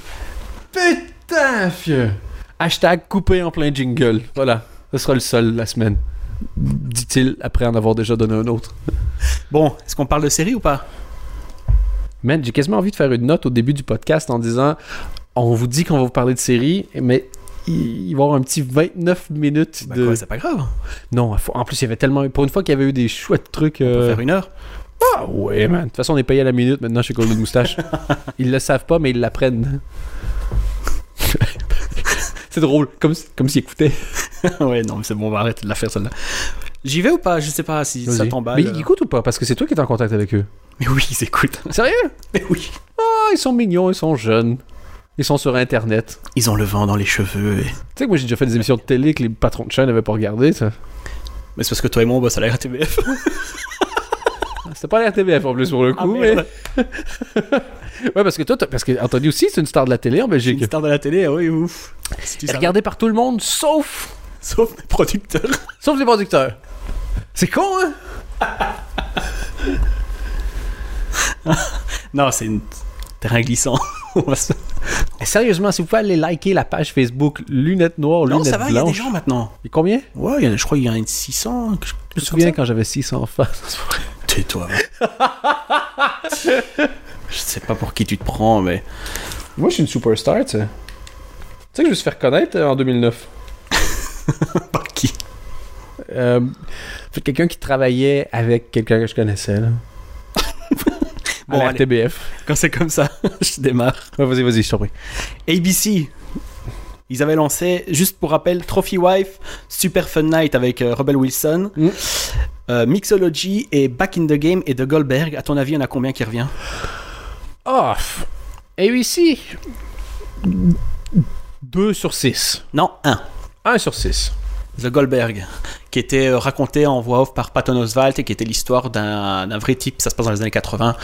Putain, fieu. Hashtag coupé en plein jingle. Voilà. Ce sera le seul la semaine. Dit-il après en avoir déjà donné un autre. Bon, est-ce qu'on parle de série ou pas? Man, j'ai quasiment envie de faire une note au début du podcast en disant on vous dit qu'on va vous parler de série, mais il va y avoir un petit 29 minutes Bah de. c'est pas grave. non, en plus, il y avait tellement. Pour une fois qu'il y avait eu des chouettes trucs. On peut euh, faire une heure. Ah ouais, man. De toute façon, on est payé à la minute maintenant chez Golden Moustache. ils le savent pas, mais ils l'apprennent. C'est drôle, comme, comme s'ils écoutaient. ouais, non, mais c'est bon, on va arrêter de la faire celle-là. J'y vais ou pas? Je sais pas si ça t'emballe. Mais ils écoutent ou pas? Parce que c'est toi qui es en contact avec eux. Mais oui, ils écoutent. Sérieux? Mais oui. Ah, ils sont mignons, ils sont jeunes. Ils sont sur Internet. Ils ont le vent dans les cheveux. et- Tu sais que moi j'ai déjà fait des émissions de télé que les patrons de chaîne n'avaient pas regardé, ça. Mais c'est parce que toi et moi, on bosse à la RTBF. C'était pas la RTBF en plus pour le Ah, coup, mais... merde. Ouais, parce que toi, parce que Anthony aussi, c'est une star de la télé en Une Belgique. star de la télé, ah oui, ouf. Si regardée par tout le monde, sauf... Sauf mes producteurs. Sauf les producteurs. C'est con, hein? Non, c'est une terrain glissant. Et sérieusement, si vous pouvez aller liker la page Facebook Lunettes Noires, non, Lunettes ça va, il y a des Blanches. gens maintenant. Et combien? Ouais, je crois qu'il y en a une 600. quelque Je me souviens quand j'avais 600 fans. Tais-toi. je sais pas pour qui tu te prends, mais. Moi, je suis une superstar, tu sais. Tu sais que je vais se faire connaître euh, en 2009. Par qui? Euh, fait quelqu'un qui travaillait avec quelqu'un que je connaissais, là. Bon, à la allez. RTBF. Quand c'est comme ça, je démarre. Ouais, vas-y, vas-y, je t'en prie. ABC. Ils avaient lancé, juste pour rappel, Trophy Wife, Super Fun Night avec euh, Rebel Wilson, Mm. euh, Mixology et Back in the Game et de Goldberg. À ton avis, il y en a combien qui revient? Et ici... 2 sur 6. Non, un. 1 sur 6. The Goldberg, qui était euh, raconté en voix off par Patton Oswalt et qui était l'histoire d'un vrai type. Ça se passe dans les années 80.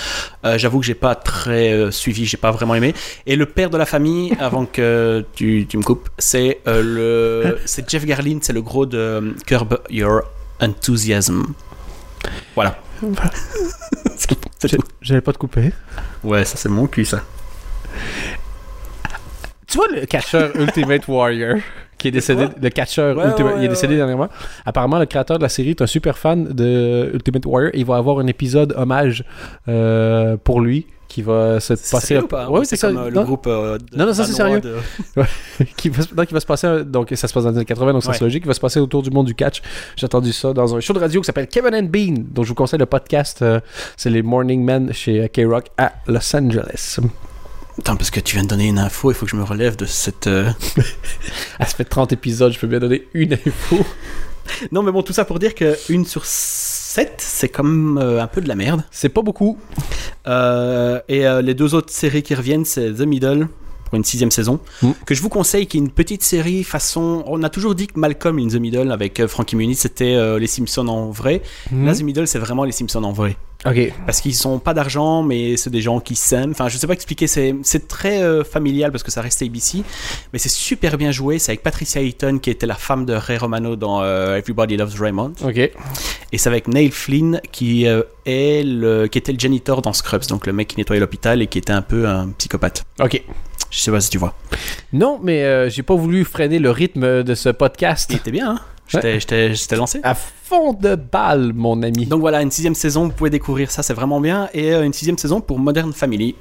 Euh, J'avoue que j'ai pas très euh, suivi, j'ai pas vraiment aimé. Et le père de la famille, avant que tu, tu me coupes, c'est euh, le c'est Jeff Garlin, c'est le gros de Curb Your Enthusiasm. Voilà. J'allais pas te couper. Ouais, ça c'est mon cul ça. Tu vois le catcheur Ultimate Warrior? Qui est décédé, le catcheur Ouais, Ultimate, ouais, il est décédé ouais. dernièrement. Apparemment, le créateur de la série est un super fan de Ultimate Warrior. Il va avoir un épisode hommage euh, pour lui qui va se passer. sérieux ou pas? Ouais, c'est ça. euh, le Non, groupe. euh, de- Non, non, ça, c'est sérieux. de- qui va, non, qui va se passer. Donc, ça se passe dans les années 80, donc Ouais. c'est logique. Qui va se passer autour du monde du catch. J'ai entendu ça dans un show de radio qui s'appelle Kevin and Bean. Donc, je vous conseille le podcast. euh, c'est les Morning Men chez K-Rock à Los Angeles. Attends, parce que tu viens de donner une info, il faut que je me relève de cette. euh, fait 30 épisodes, je peux bien donner une info. Non, mais bon, tout ça pour dire que une sur 7, c'est même euh, un peu de la merde. C'est pas beaucoup. Euh, et euh, les deux autres séries qui reviennent, c'est The Middle pour une sixième saison, Mm. que je vous conseille, qui est une petite série façon. On a toujours dit que Malcolm in the Middle avec euh, Frankie Muniz, c'était les Simpsons en vrai. Là, The Middle, c'est vraiment les Simpsons en vrai. Ok. Parce qu'ils sont pas d'argent, mais c'est des gens qui s'aiment. Enfin, je sais pas expliquer. C'est, très euh, familial parce que ça reste ABC, mais c'est super bien joué. C'est avec Patricia Heaton qui était la femme de Ray Romano dans euh, Everybody Loves Raymond, Ok. et c'est avec Neil Flynn qui euh, est le, qui était le janitor dans Scrubs, donc le mec qui nettoyait l'hôpital et qui était un peu un psychopathe. Ok. Je sais pas si tu vois. Non, mais j'ai pas voulu freiner le rythme de ce podcast. Il était bien. Hein je t'ai lancé. À fond de balle, mon ami. Donc voilà, une sixième saison, vous pouvez découvrir ça, c'est vraiment bien. Et euh, une sixième saison pour Modern Family.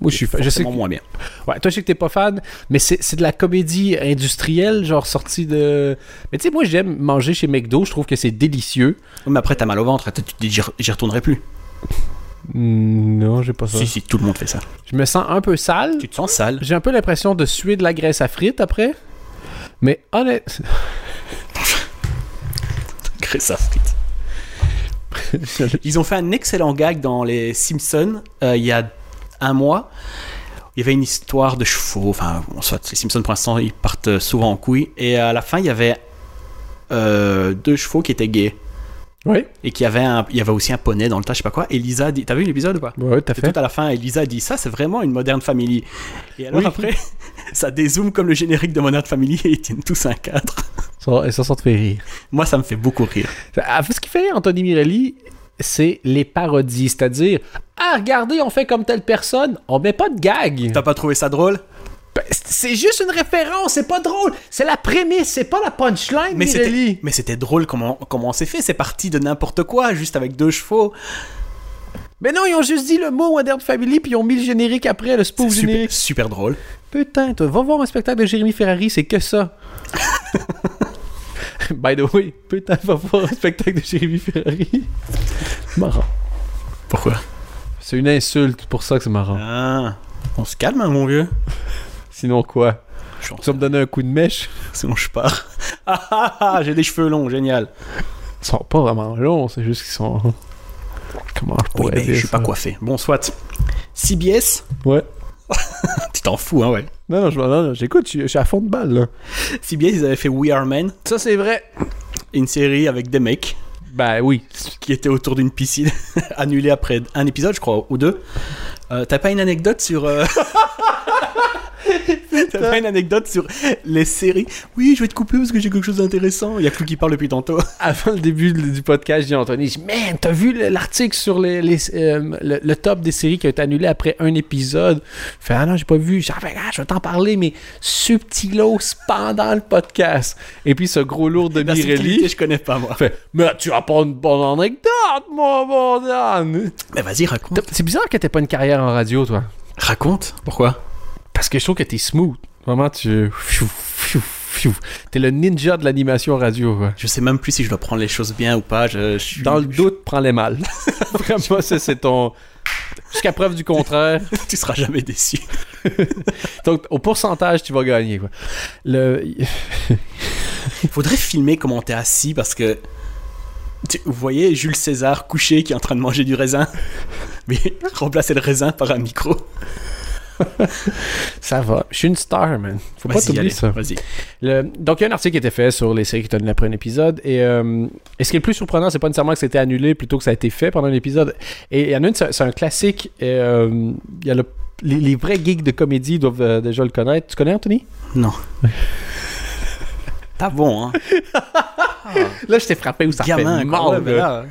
Moi, je suis fan. Je sais que... moins bien. Ouais, toi, je sais que t'es pas fan, mais c'est de la comédie industrielle, genre sortie de. Mais tu sais, moi, j'aime manger chez McDo. Je trouve que c'est délicieux. Mais après, t'as mal au ventre, tu te dis j'y re- j'y retournerai plus. Mm, Non, j'ai pas ça. Si, si, tout le monde fait ça. Je me sens un peu sale. Tu te sens sale. J'ai un peu l'impression de suer de la graisse à frites après. Mais honnête. Ils ont fait un excellent gag dans les Simpsons euh, il y a un mois. Il y avait une histoire de chevaux. Enfin, soit les Simpsons pour l'instant ils partent souvent en couille. Et à la fin, il y avait euh, deux chevaux qui étaient gays. Oui. Et qu'il y avait un, il y avait aussi un poney dans le tas, je sais pas quoi. Et Lisa dit, t'as vu l'épisode ou pas? Ouais, t'as fait. tout à la fin, et Lisa dit ça, c'est vraiment une moderne family. Et alors Oui. après, ça dézoome comme le générique de Modern Family et ils tiennent tous un cadre. Et ça, ça te fait rire. Moi, ça me fait beaucoup rire. Ah, Ce qui fait rire Anthony Mirelli, c'est les parodies. C'est-à-dire, ah, regardez, on fait comme telle personne, on met pas de gag. T'as pas trouvé ça drôle? C'est juste une référence, c'est pas drôle. C'est la prémisse, c'est pas la punchline, Mais c'était, mais c'était drôle comment, comment c'est fait. C'est parti de n'importe quoi, juste avec deux chevaux. Mais non, ils ont juste dit le mot Modern Family, puis ils ont mis le générique après, le spoof C'est super, générique. super drôle. Putain, toi, va voir un spectacle de Jérémy Ferrari, c'est que ça. By the way, putain, va voir un spectacle de Jérémy Ferrari. marrant. Pourquoi? C'est une insulte, pour ça que c'est marrant. ah, On se calme, hein, mon vieux. Sinon quoi? Je Tu vas me donner un coup de mèche? Sinon, je pars. Ah ah ah, j'ai des cheveux longs, génial. Ils sont pas vraiment longs, c'est juste qu'ils sont... Comment je Oui, pourrais mais dire je suis pas coiffé. Bon, soit. CBS, Ouais. tu t'en fous, hein, ouais. Non, non, je- non, non, j'écoute, je, je suis à fond de balle, là. CBS, ils avaient fait We Are Men. Ça, c'est vrai. une série avec des mecs Ben oui. qui étaient autour d'une piscine, annulée après un épisode, je crois, ou deux. Euh, T'as pas une anecdote sur. euh, T'as pas une anecdote sur les séries? Oui, je vais te couper parce que j'ai quelque chose d'intéressant. Il y a Clou qui parle depuis tantôt. Avant le début du podcast, j'ai Anthony, je dis, man, t'as vu le- l'article sur les, les, euh, le, le top des séries qui a été annulé après un épisode? Je fais, ah non, j'ai pas vu. Je ah, ben, je vais t'en parler, mais subtilos pendant le podcast. Et puis ce gros lourd de Mirelli je connais pas, moi. fait, mais tu as pas une bonne anecdote, mon bon Dan. Mais vas-y, raconte. C'est bizarre que t'aies pas une carrière en radio, toi? Raconte. Pourquoi? Parce que je trouve que t'es smooth. Vraiment, tu. T'es le ninja de l'animation radio. Je sais même plus si je dois prendre les choses bien ou pas. Je, je Dans le doute, prends-les mal. Vraiment, c'est ton. Jusqu'à preuve du contraire. tu seras jamais déçu. Donc, au pourcentage, tu vas gagner, quoi. Le. Faudrait filmer comment t'es assis parce que. Vous voyez Jules César couché qui est en train de manger du raisin? Mais remplacer le raisin par un micro. Ça va. Je suis une star, man. Faut pas t'oublier ça. Vas-y. Le- Donc, il y a un article qui était fait sur les séries qui tenaient après un épisode. Et, euh, et ce qui est le plus surprenant, c'est pas nécessairement que c'était annulé plutôt que ça a été fait pendant un épisode. Et il y en a une, c'est c'est un classique. et, euh, il y a le- les, les vrais geeks de comédie doivent euh, déjà le connaître. Tu connais Anthony? Non. Pas bon, hein. Là, je t'ai frappé où ça Gamin, fait mal. Là.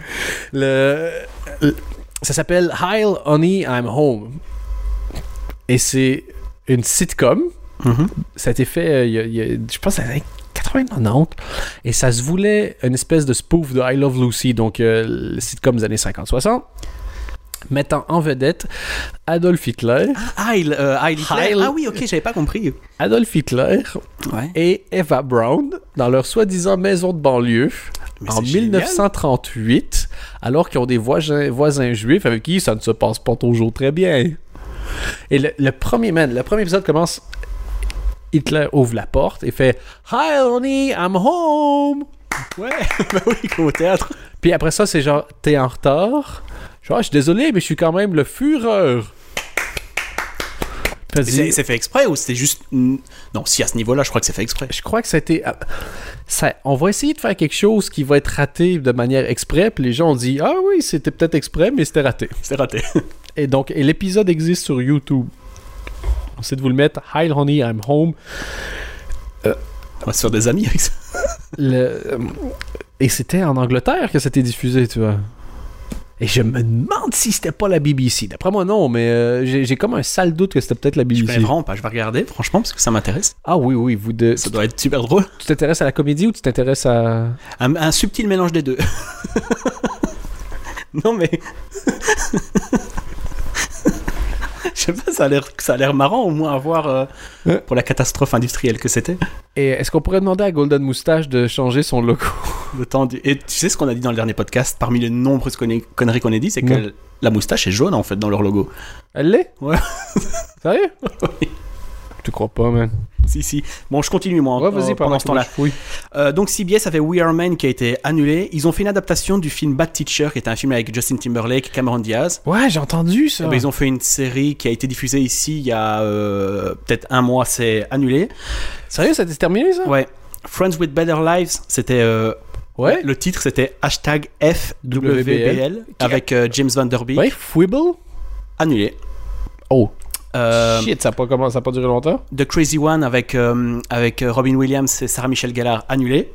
Le, le- ça s'appelle Heil Honey, I'm Home. Et c'est une sitcom. Mhm. Ça a été fait, euh, y a- y a- je pense, dans les années 80-90. Et ça se voulait une espèce de spoof de I Love Lucy, donc euh, le sitcom des années 50-60. Mettant en vedette Adolf Hitler, Ah, il, euh, ah, il- Heil. ah oui, ok, j'avais pas compris. Adolf Hitler Ouais. et Eva Brown dans leur soi-disant maison de banlieue Mais en c'est génial. 1938, alors qu'ils ont des voisins, voisins juifs avec qui ça ne se passe pas toujours très bien. Et le, le premier man, le premier épisode commence. Hitler ouvre la porte et fait Hi honey, I'm home. Ouais, bah oui, au théâtre. Puis après ça, c'est genre T'es en retard. Ah, je suis désolé, mais je suis quand même le dit, C'est fait exprès ou c'était juste. Non, si à ce niveau-là, je crois que c'est fait exprès. Je crois que ça a été. ah, ça- on va essayer de faire quelque chose qui va être raté de manière exprès. Puis les gens ont dit Ah oui, c'était peut-être exprès, mais c'était raté. C'est raté. Et donc, et l'épisode existe sur YouTube. On essaie de vous le mettre. Hi honey, I'm home. On va se faire des amis avec ça. Le, euh, et c'était en Angleterre que c'était diffusé, tu vois. Et je me demande si c'était pas la BBC. D'après moi, non, mais euh, j'ai j'ai comme un sale doute que c'était peut-être la Je BBC. connais vraiment pas. Je vais regarder, franchement, parce que ça m'intéresse. Ah oui, oui, vous deux. Ça doit être super drôle. Tu t'intéresses à la comédie ou tu t'intéresses à. Un, un subtil mélange des deux. non, mais. Je sais pas, ça a l'air, ça a l'air marrant au moins à voir euh, Ouais. pour la catastrophe industrielle que c'était. Et est-ce qu'on pourrait demander à Golden Moustache de changer son logo? Le temps du- Et tu sais ce qu'on a dit dans le dernier podcast, parmi les nombreuses conne- conneries qu'on a dit, c'est que la moustache est jaune en fait dans leur logo. Elle l'est? Ouais. Sérieux? Oui. Tu crois pas, man Si, si. Bon, je continue moi. Ouais, euh, pendant ce temps-là. Euh, donc CBS avait We Are Men qui a été annulé. Ils ont fait une adaptation du film Bad Teacher, qui était un film avec Justin Timberlake, Cameron Diaz. Ouais, j'ai entendu ça. Eh ben, ils ont fait une série qui a été diffusée ici il y a euh, peut-être un mois, c'est annulé. Sérieux, ça s'est terminé, ça? Ouais. Friends with Better Lives, c'était euh, Ouais. le titre, c'était hashtag FWBL avec euh, James Van Der Beek. Ouais, Fwibble Annulé. Oh. Euh, Shit, ça a pas, commencé, ça a pas duré longtemps? The Crazy One avec, euh, avec euh, Robin Williams et Sarah Michelle Gellar, annulé.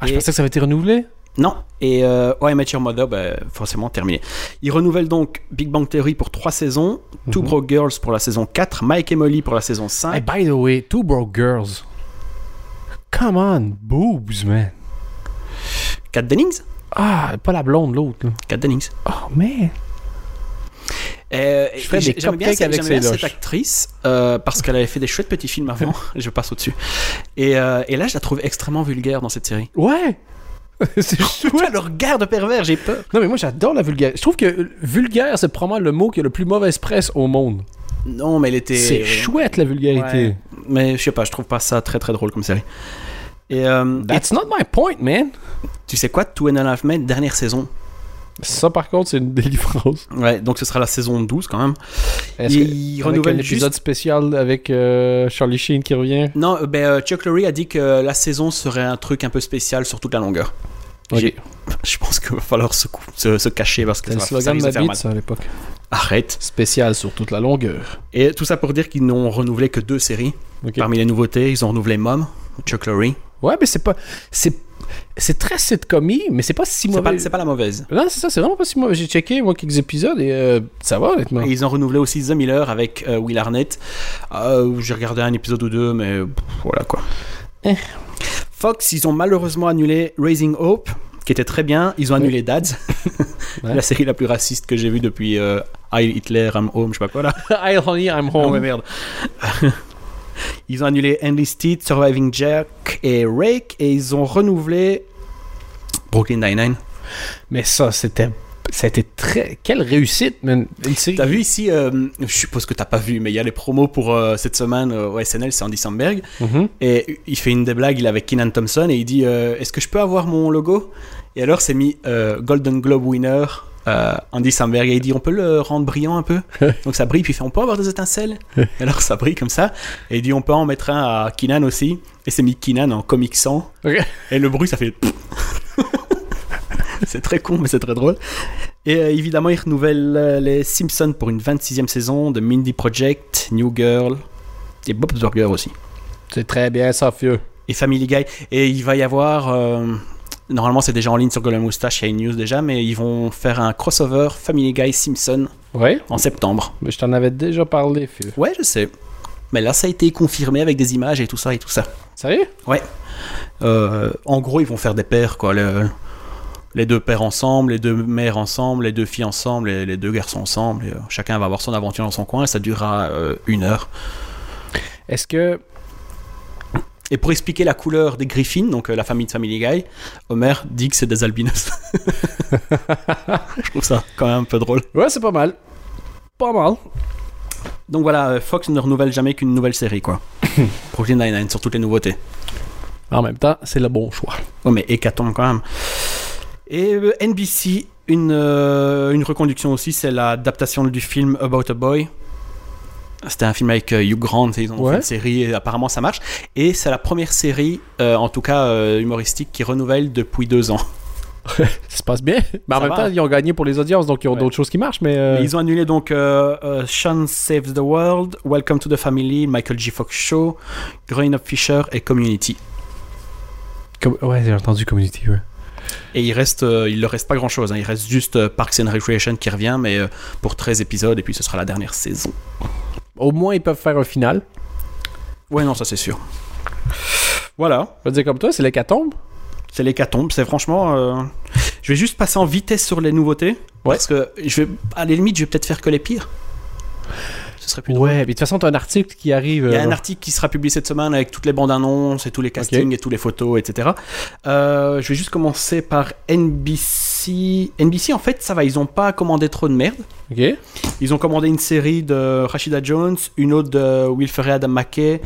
Ah, je Et- pensais que ça avait été renouvelé. Non. Et euh, Why I Met Your Mother, bah, forcément terminé. Ils renouvellent donc Big Bang Theory pour 3 saisons, Two Mhm. Broke Girls pour la saison 4, Mike et Molly pour la saison 5. Hey, by the way, Two Broke Girls. Come on, boobs, man. Kat Dennings? Ah, pas la blonde, l'autre. Kat Dennings. Oh, man. Euh, Je j'ai- des j'aimais bien, avec bien cette actrice euh, parce qu'elle avait fait des chouettes petits films avant. je passe au-dessus. Et, euh, et là, je la trouve extrêmement vulgaire dans cette série. Ouais. C'est chouette. Ouais, le regard de pervers, j'ai peur. Non, mais moi, j'adore la vulgaire. Je trouve que vulgaire, c'est probablement le mot qui a le plus mauvaise presse au monde. Non, mais elle était. C'est chouette, la vulgarité. Ouais. Mais je sais pas, je trouve pas ça très très drôle comme série. Et, euh, That's not my point, man. tu sais quoi, Two and a Half Men, dernière saison. Ça, par contre, c'est une délivrance. Ouais, donc ce sera la saison 12 quand même. Est-ce Il- renouvelle un épisode spécial avec euh, Charlie Sheen qui revient? Non, euh, ben, euh, Chuck Lorre a dit que la saison serait un truc un peu spécial sur toute la longueur. Ok. J'ai- Je pense qu'il va falloir se, cou- se, se cacher parce que C'est ça, le va- ça slogan de ça, à l'époque. Arrête. Spécial sur toute la longueur. Et tout ça pour dire qu'ils n'ont renouvelé que deux séries. Parmi les nouveautés, ils ont renouvelé Mom, Chuck Lorre. Ouais, mais c'est pas. C'est, c'est très sitcom mais c'est pas si mauvais. c'est pas la mauvaise. Non, c'est ça, c'est vraiment pas si mauvais. J'ai checké, moi, quelques épisodes et euh, ça va, honnêtement. Et ils ont renouvelé aussi The Miller avec euh, Will Arnett. Euh, J'ai regardé un épisode ou deux, mais pff, voilà quoi. Eh. Fox, ils ont malheureusement annulé Raising Hope, qui était très bien. Ils ont annulé Dads, Ouais. la série la plus raciste que j'ai vue depuis euh, Heil Hitler, I'm Home, je sais pas quoi là. I'll honey, I'm Oh, home. mais merde. ils ont annulé Enlisted, Surviving Jack et Rake, et ils ont renouvelé Brooklyn Nine-Nine. Mais ça, c'était. Ça a été très. Quelle réussite, man. Une série. T'as vu ici, euh, je suppose que t'as pas vu, mais il y a les promos pour euh, cette semaine euh, au SNL, c'est Andy Samberg. Mhm. Et il fait une des blagues, il est avec Keenan Thompson, et il dit euh, Est-ce que je peux avoir mon logo? Et alors, c'est mis euh, Golden Globe winner. Euh, Andy Samberg, il dit On peut le rendre brillant un peu Donc ça brille, puis il fait On peut avoir des étincelles alors ça brille comme ça. Et il dit On peut en mettre un à Keenan aussi. Et c'est mis Keenan en Comic 100. Ok. Et le bruit, ça fait. c'est très con, mais c'est très drôle. Et euh, évidemment, ils renouvellent euh, les Simpsons pour une 26e saison de Mindy Project, New Girl et Bob's Burger aussi. C'est très bien, ça, vieux. Et Family Guy. Et il va y avoir. Normalement, c'est déjà en ligne sur Golden Moustache, il y a une news déjà, mais ils vont faire un crossover Family Guy Simpson Ouais. en septembre. Mais je t'en avais déjà parlé, vieux. Ouais, je sais. Mais là, ça a été confirmé avec des images et tout ça et tout ça. Sérieux? Euh, en gros, ils vont faire des paires, quoi. le- les deux pères ensemble, les deux mères ensemble, les deux filles ensemble, et les deux garçons ensemble. et, euh, chacun va avoir son aventure dans son coin et ça durera euh, une heure. Est-ce que. Et pour expliquer la couleur des Griffins, donc euh, la famille de Family Guy, Homer dit que c'est des albinos. Je trouve ça quand même un peu drôle. Ouais, c'est pas mal. Pas mal. Donc voilà, euh, Fox ne renouvelle jamais qu'une nouvelle série, quoi. Brooklyn Nine-Nine sur toutes les nouveautés. En même temps, c'est le bon choix. Ouais, mais hécatombe quand même. Et euh, NBC, une, euh, une reconduction aussi, c'est l'adaptation du film About a Boy. C'était un film avec euh, Hugh Grant et ils ont Ouais. fait une série et apparemment ça marche. Et c'est la première série, euh, en tout cas euh, humoristique, qui renouvelle depuis deux ans. Ça se passe bien. Mais en Ça même va. temps, ils ont gagné pour les audiences, donc ils ont Ouais. d'autres choses qui marchent, mais. euh, Ils ont annulé donc euh, euh, Sean Saves the World, Welcome to the Family, Michael J. Fox Show, Growing Up Fisher et Community. Ouais, j'ai entendu Community, ouais. Et il reste, il leur reste pas grand chose. Il reste juste Parks and Recreation qui revient, mais pour 13 épisodes, et puis ce sera la dernière saison. Au moins, ils peuvent faire un final. Ouais, non, ça c'est sûr. Voilà, Je veux dire comme toi, c'est l'hécatombe. c'est l'hécatombe. C'est franchement. euh, Je vais juste passer en vitesse sur les nouveautés. Parce que je vais, à la limite, je vais peut-être faire que les pires. Ce serait plus drôle. Ouais, mais de toute façon, t'as un article qui arrive. Il y a euh, un article qui sera publié cette semaine avec toutes les bandes annonces et tous les castings et toutes les photos, etc. Euh, je vais juste commencer par NBC. NBC, en fait, ça va, ils n'ont pas commandé trop de merde. Ok. Ils ont commandé une série de Rashida Jones, une autre de Will Ferrell, Adam McKay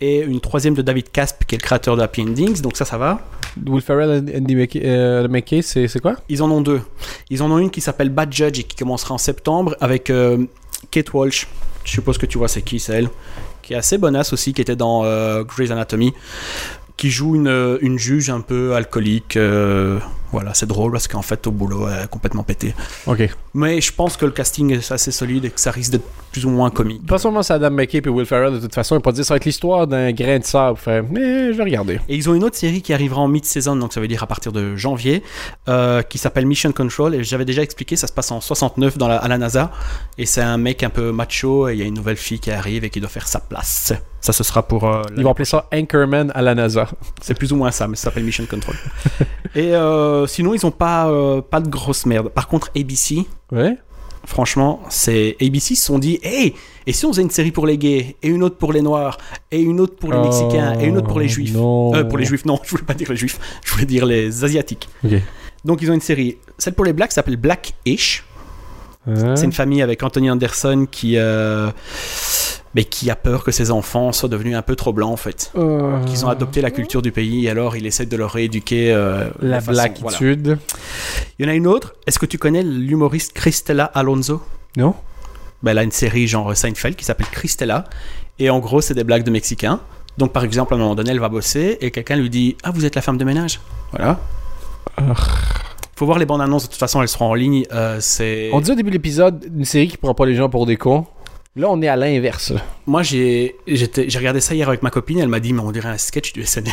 et une troisième de David Casp, qui est le créateur de Happy Endings. Donc ça, ça va. Will Ferrell et Andy McKay, euh, McKay, c'est c'est quoi? Ils en ont deux. Ils en ont une qui s'appelle Bad Judge et qui commencera en septembre avec euh, Kate Walsh. Je suppose que tu vois c'est qui, c'est elle. Qui est assez bonasse aussi, qui était dans euh, Grey's Anatomy. Qui joue une, euh, une juge un peu alcoolique. Voilà, c'est drôle parce qu'en fait, au boulot, elle est complètement pétée. Ok. Mais je pense que le casting est assez solide et que ça risque d'être plus ou moins comique. Pas seulement c'est Adam McKay et Will Ferrell, de toute façon, ils pas dire ça va être l'histoire d'un grain de sable. Fait, mais je vais regarder. Et ils ont une autre série qui arrivera en mid-saison, donc ça veut dire à partir de janvier, euh, qui s'appelle Mission Control. Et j'avais déjà expliqué, ça se passe en 69 dans la, à la NASA. Et c'est un mec un peu macho, et il y a une nouvelle fille qui arrive et qui doit faire sa place. Ça, ce sera pour. euh, Ils vont appeler ça Anchorman à la NASA. C'est plus ou moins ça, mais ça s'appelle Mission Control. et euh, sinon, ils ont pas, euh, pas de grosse merde. Par contre, ABC, Ouais. franchement, c'est ABC se sont dit, hey, et si on faisait une série pour les gays, et une autre pour les noirs, et une autre pour les mexicains, et une autre pour les juifs. Oh. Euh, pour les juifs, non, je voulais pas dire les juifs, je voulais dire les asiatiques. Donc ils ont une série, celle pour les blacks s'appelle Black-ish. Hein? C'est une famille avec Anthony Anderson qui, euh, mais qui a peur que ses enfants soient devenus un peu trop blancs en fait. Qu'ils ont adopté la culture du pays et alors il essaie de leur rééduquer euh, La de façon- voilà. blackitude. Il y en a une autre. Est-ce que tu connais l'humoriste Christella Alonso? Non? ben, Elle a une série genre Seinfeld qui s'appelle Christella. Et en gros, c'est des blagues de Mexicains. Donc par exemple, à un moment donné, elle va bosser et quelqu'un lui dit Ah, vous êtes la femme de ménage Voilà. Faut voir les bandes annonces, de toute façon, elles seront en ligne. Euh, c'est... On dit au début de l'épisode, une série qui prend pas les gens pour des cons. Là, on est à l'inverse. Moi, j'ai, regardé ça hier avec ma copine. Elle m'a dit, mais on dirait un sketch du SNL.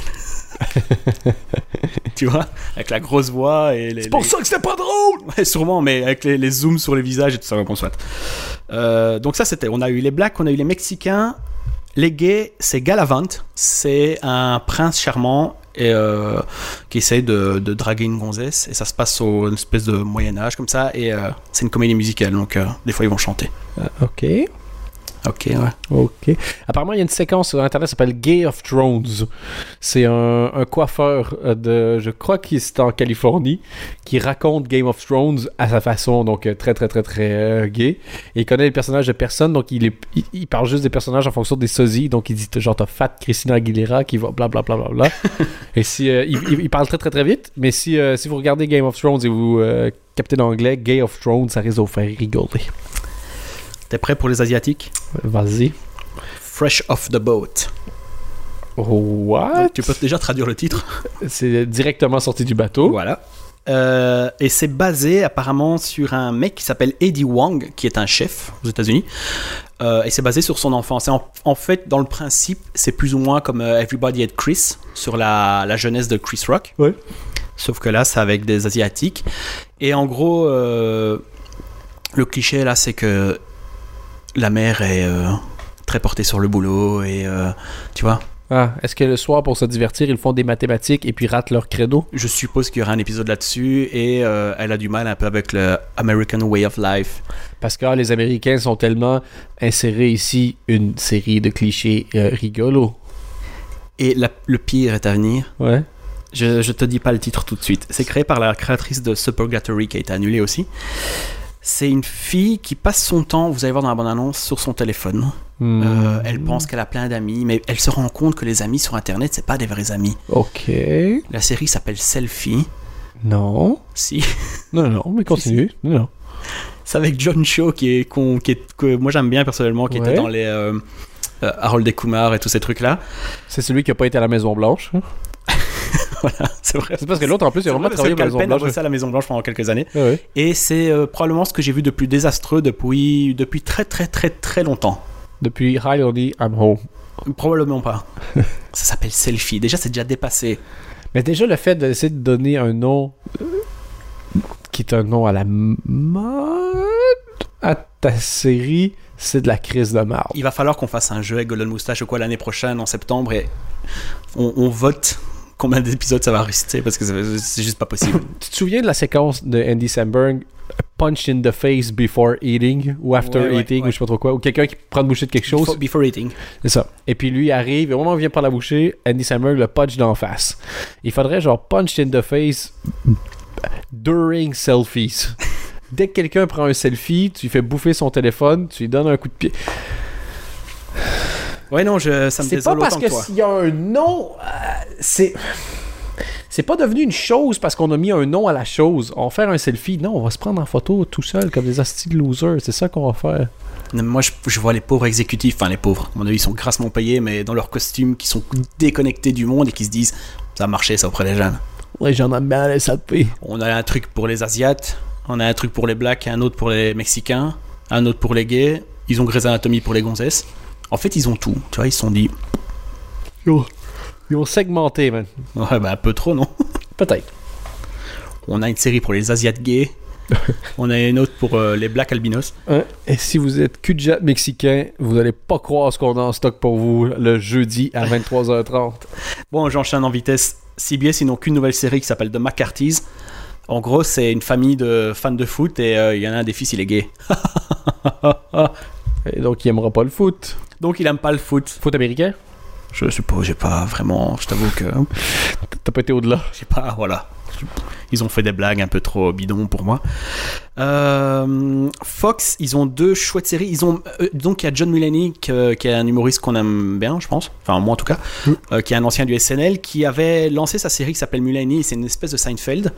tu vois? Avec la grosse voix et les. les- ça que c'était pas drôle! Ouais, sûrement, mais avec les, les zooms sur les visages et tout ça, bon, soit. Euh, donc ça, c'était... On a eu les blacks, on a eu les mexicains. Les gays, c'est Galavant. C'est un prince charmant et, euh, qui essaye de, de draguer une gonzesse. Et ça se passe au une espèce de Moyen-Âge, comme ça. Et euh, c'est une comédie musicale, donc euh, des fois, ils vont chanter. Ok. Ok, ouais. Ok. Apparemment, il y a une séquence sur Internet qui s'appelle Gay of Thrones. C'est un, un coiffeur euh, de. Je crois qu'il est en Californie qui raconte Game of Thrones à sa façon, donc euh, très, très, très, très euh, gay. Et il connaît les personnages de personne, donc il, est, il, il parle juste des personnages en fonction des sosies. Donc il dit genre, t'as Fat Christina Aguilera qui va blablabla. Bla, bla, bla. et si. euh, il, parle très, très, très vite. Mais si, euh, si vous regardez Game of Thrones et vous captez l'anglais, Gay of Thrones, ça risque de vous faire rigoler. T'es prêt pour les Asiatiques? Vas-y. Fresh off the boat. What? Tu peux déjà traduire le titre? C'est directement sorti du bateau. Voilà. Euh, et c'est basé apparemment sur un mec qui s'appelle Eddie Wang, qui est un chef aux États-Unis. Euh, et c'est basé sur son enfance. En, en fait, dans le principe, c'est plus ou moins comme euh, Everybody Had Chris, sur la, la jeunesse de Chris Rock. Ouais. Sauf que là, c'est avec des Asiatiques. Et en gros, le cliché là, c'est que la mère est euh, très portée sur le boulot. Et euh, tu vois, Ah, est-ce que le soir, pour se divertir, ils font des mathématiques et puis ratent leur credo? Je suppose qu'il y aura un épisode là-dessus et euh, elle a du mal un peu avec le American Way of Life. Parce que ah, les Américains sont tellement insérés ici une série de clichés euh, rigolos. Et la- le pire est à venir. Ouais. Je, je te dis pas le titre tout de suite. C'est créé par la créatrice de Supergatory qui a été annulée aussi. C'est une fille qui passe son temps, vous allez voir dans la bande-annonce, sur son téléphone. Hmm. Euh, elle pense qu'elle a plein d'amis, mais elle se rend compte que les amis sur Internet, c'est pas des vrais amis. Ok. La série s'appelle Selfie. Non. Si. Non, non, non, mais continue. Non, non. C'est avec John Cho qui est, qui est- que moi j'aime bien personnellement, qui Ouais. était dans les euh, euh, Harold et Kumar et tous ces trucs-là. C'est celui qui a pas été à la Maison Blanche. Voilà, c'est vrai. C'est parce que l'autre, en plus, il a vraiment travaillé à la Maison Blanche. bossé à la Maison Blanche pendant quelques années. Ouais, ouais. Et c'est euh, probablement ce que j'ai vu de plus désastreux depuis, depuis très très très très longtemps. Depuis Hi Lordy, I'm home. Probablement pas. Ça s'appelle Selfie. Déjà, c'est déjà dépassé. Mais déjà, le fait d'essayer de donner un nom euh, qui est un nom à la mode à ta série, c'est de la crise de marde. Il va falloir qu'on fasse un jeu avec Golden Moustache ou quoi l'année prochaine, en septembre, et on, on vote combien d'épisodes ça va rester, parce que c'est juste pas possible. Tu te souviens de la séquence de Andy Samberg Punch in the face before eating ou after Ouais, ouais, eating ouais. ou je sais pas trop quoi ou quelqu'un qui prend une bouchée de quelque chose Before, before eating. c'est ça et puis lui arrive et au moment où il vient par la bouchée Andy Samberg le punch d'en face il faudrait genre punch in the face during selfies dès que quelqu'un prend un selfie tu lui fais bouffer son téléphone tu lui donnes un coup de pied Ouais, non, je, ça me c'est pas parce que s'il y a un nom, euh, c'est. C'est pas devenu une chose parce qu'on a mis un nom à la chose. On va faire un selfie. Non, on va se prendre en photo tout seul comme des hosties de losers. C'est ça qu'on va faire. Moi, je, je vois les pauvres exécutifs, enfin les pauvres, à mon avis, ils sont grassement payés, mais dans leurs costumes, qui sont déconnectés du monde et qui se disent ça a marché ça auprès des jeunes. Les gens aiment bien les selfies. On a un truc pour les Asiates, on a un truc pour les Blacks, un autre pour les Mexicains, un autre pour les gays, ils ont Grey's Anatomy pour les gonzesses. En fait, ils ont tout, tu vois, ils se sont dit, Ils ont, ils ont segmenté, man. ouais, bah un peu trop, non? Peut-être. On a une série pour les Asiates gays, on a une autre pour euh, les Blacks albinos. Hein? Et si vous êtes cul mexicain, vous allez pas croire ce qu'on a en stock pour vous le jeudi à 23h30. Bon, j'enchaîne en vitesse. CBS, ils n'ont qu'une nouvelle série qui s'appelle The McCarthy's. En gros, c'est une famille de fans de foot et euh, il y en a un des fils, il est gay. Et donc, il aimera pas le foot. Donc, il aime pas le foot. Foot américain? Je suppose, j'ai pas vraiment. Je t'avoue que. T'as pas été au-delà? J'ai pas. Voilà. Ils ont fait des blagues un peu trop bidons pour moi. Euh, Fox, ils ont deux chouettes séries. Ils ont euh, donc il y a John Mulaney qui, qui est un humoriste qu'on aime bien, je pense. Enfin moi en tout cas, Mm. euh, qui est un ancien du SNL, qui avait lancé sa série qui s'appelle Mulaney. C'est une espèce de Seinfeld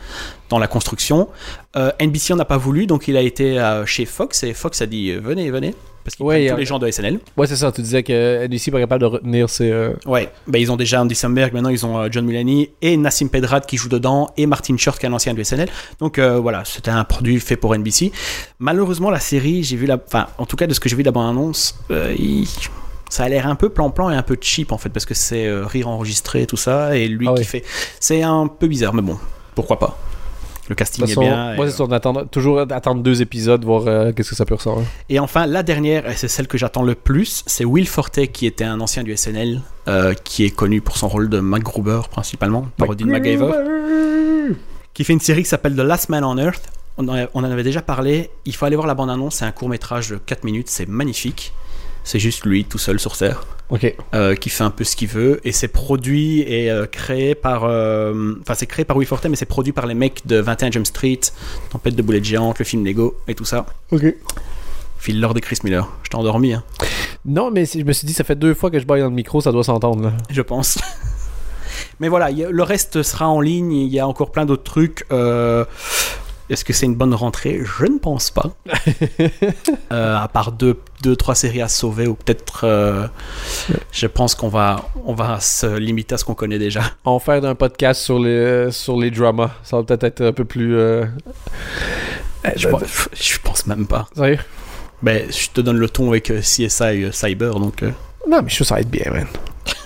dans la construction. NBC en a pas voulu, donc il a été chez Fox et Fox a dit venez, venez, parce qu'ils Ouais, prennent tous les gens de SNL. Ouais, c'est ça. Tu disais que NBC pas capable de retenir ses. euh, Ouais, bah, ils ont déjà Andy Samberg, maintenant ils ont euh, John Mulaney et Nassim Pedrad qui joue dedans et Martin Short qui est un ancien du SNL. Donc euh, voilà, c'était un produit fait pour NBC. Malheureusement, la série, j'ai vu la, enfin, en tout cas de ce que j'ai vu de la bande-annonce, euh, il- ça a l'air un peu plan-plan et un peu cheap en fait parce que c'est euh, rire enregistré tout ça et lui Ah qui fait, c'est un peu bizarre, mais bon, pourquoi pas. Le casting façon, est bien. moi, c'est ça, on attend toujours attendre deux épisodes, voir euh, qu'est-ce que ça peut ressembler. Et enfin, la dernière, et c'est celle que j'attends le plus, c'est Will Forte, qui était un ancien du SNL, euh, qui est connu pour son rôle de MacGruber, principalement, parodie de MacGyver, qui fait une série qui s'appelle The Last Man on Earth. On en, on en avait déjà parlé. Il faut aller voir la bande-annonce, c'est un court-métrage de 4 minutes, c'est magnifique. C'est juste lui, tout seul sur Terre, euh, qui fait un peu ce qu'il veut. Et c'est produit et euh, créé par... euh, Enfin, c'est créé par Will Forte, mais c'est produit par les mecs de 21 Jump Street, Tempête de boulettes géantes, le film Lego et tout ça. Ok. Phil Lord et Chris Miller. Je t'ai endormi, hein. Non, mais si- je me suis dit, ça fait deux fois que je baille dans le micro, ça doit s'entendre. je pense. Mais voilà, le reste sera en ligne. Il y a encore plein d'autres trucs. Euh, Est-ce que c'est une bonne rentrée? Je ne pense pas. Euh, à part deux, deux, trois séries à sauver, ou peut-être. euh, je pense qu'on va, on va se limiter à ce qu'on connaît déjà. On va faire un podcast sur les, sur les dramas. Ça va peut-être être un peu plus. euh, Je, pense- je pense même pas. Sérieux? Ben, je te donne le ton avec CSI Cyber, donc Non, mais je que ça va être bien, man.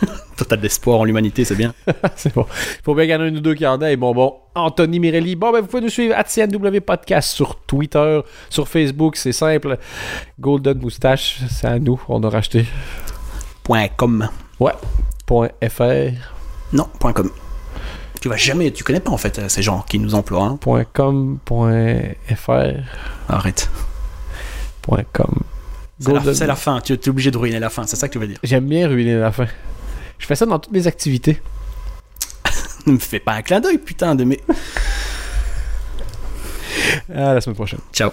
total d'espoir en l'humanité, c'est bien. c'est bon. Il faut bien qu'il y en ait un ou deux qui en aient. Bon, bon. Anthony Mirelli. Bon, ben, vous pouvez nous suivre à CNW Podcast sur Twitter, sur Facebook. C'est simple. Golden Moustache, c'est à nous. On a racheté. Point .com. Point .fr. Non, point .com. Tu vas jamais, tu connais pas en fait euh, ces gens qui nous emploient. hein. Point .com. Point .fr. Arrête. Point .com. C'est la, Golden- c'est la fin, tu es obligé de ruiner la fin, c'est ça que tu veux dire. J'aime bien ruiner la fin. Je fais ça dans toutes mes activités. Ne me fais pas un clin d'œil, putain de mes. À la semaine prochaine. Ciao.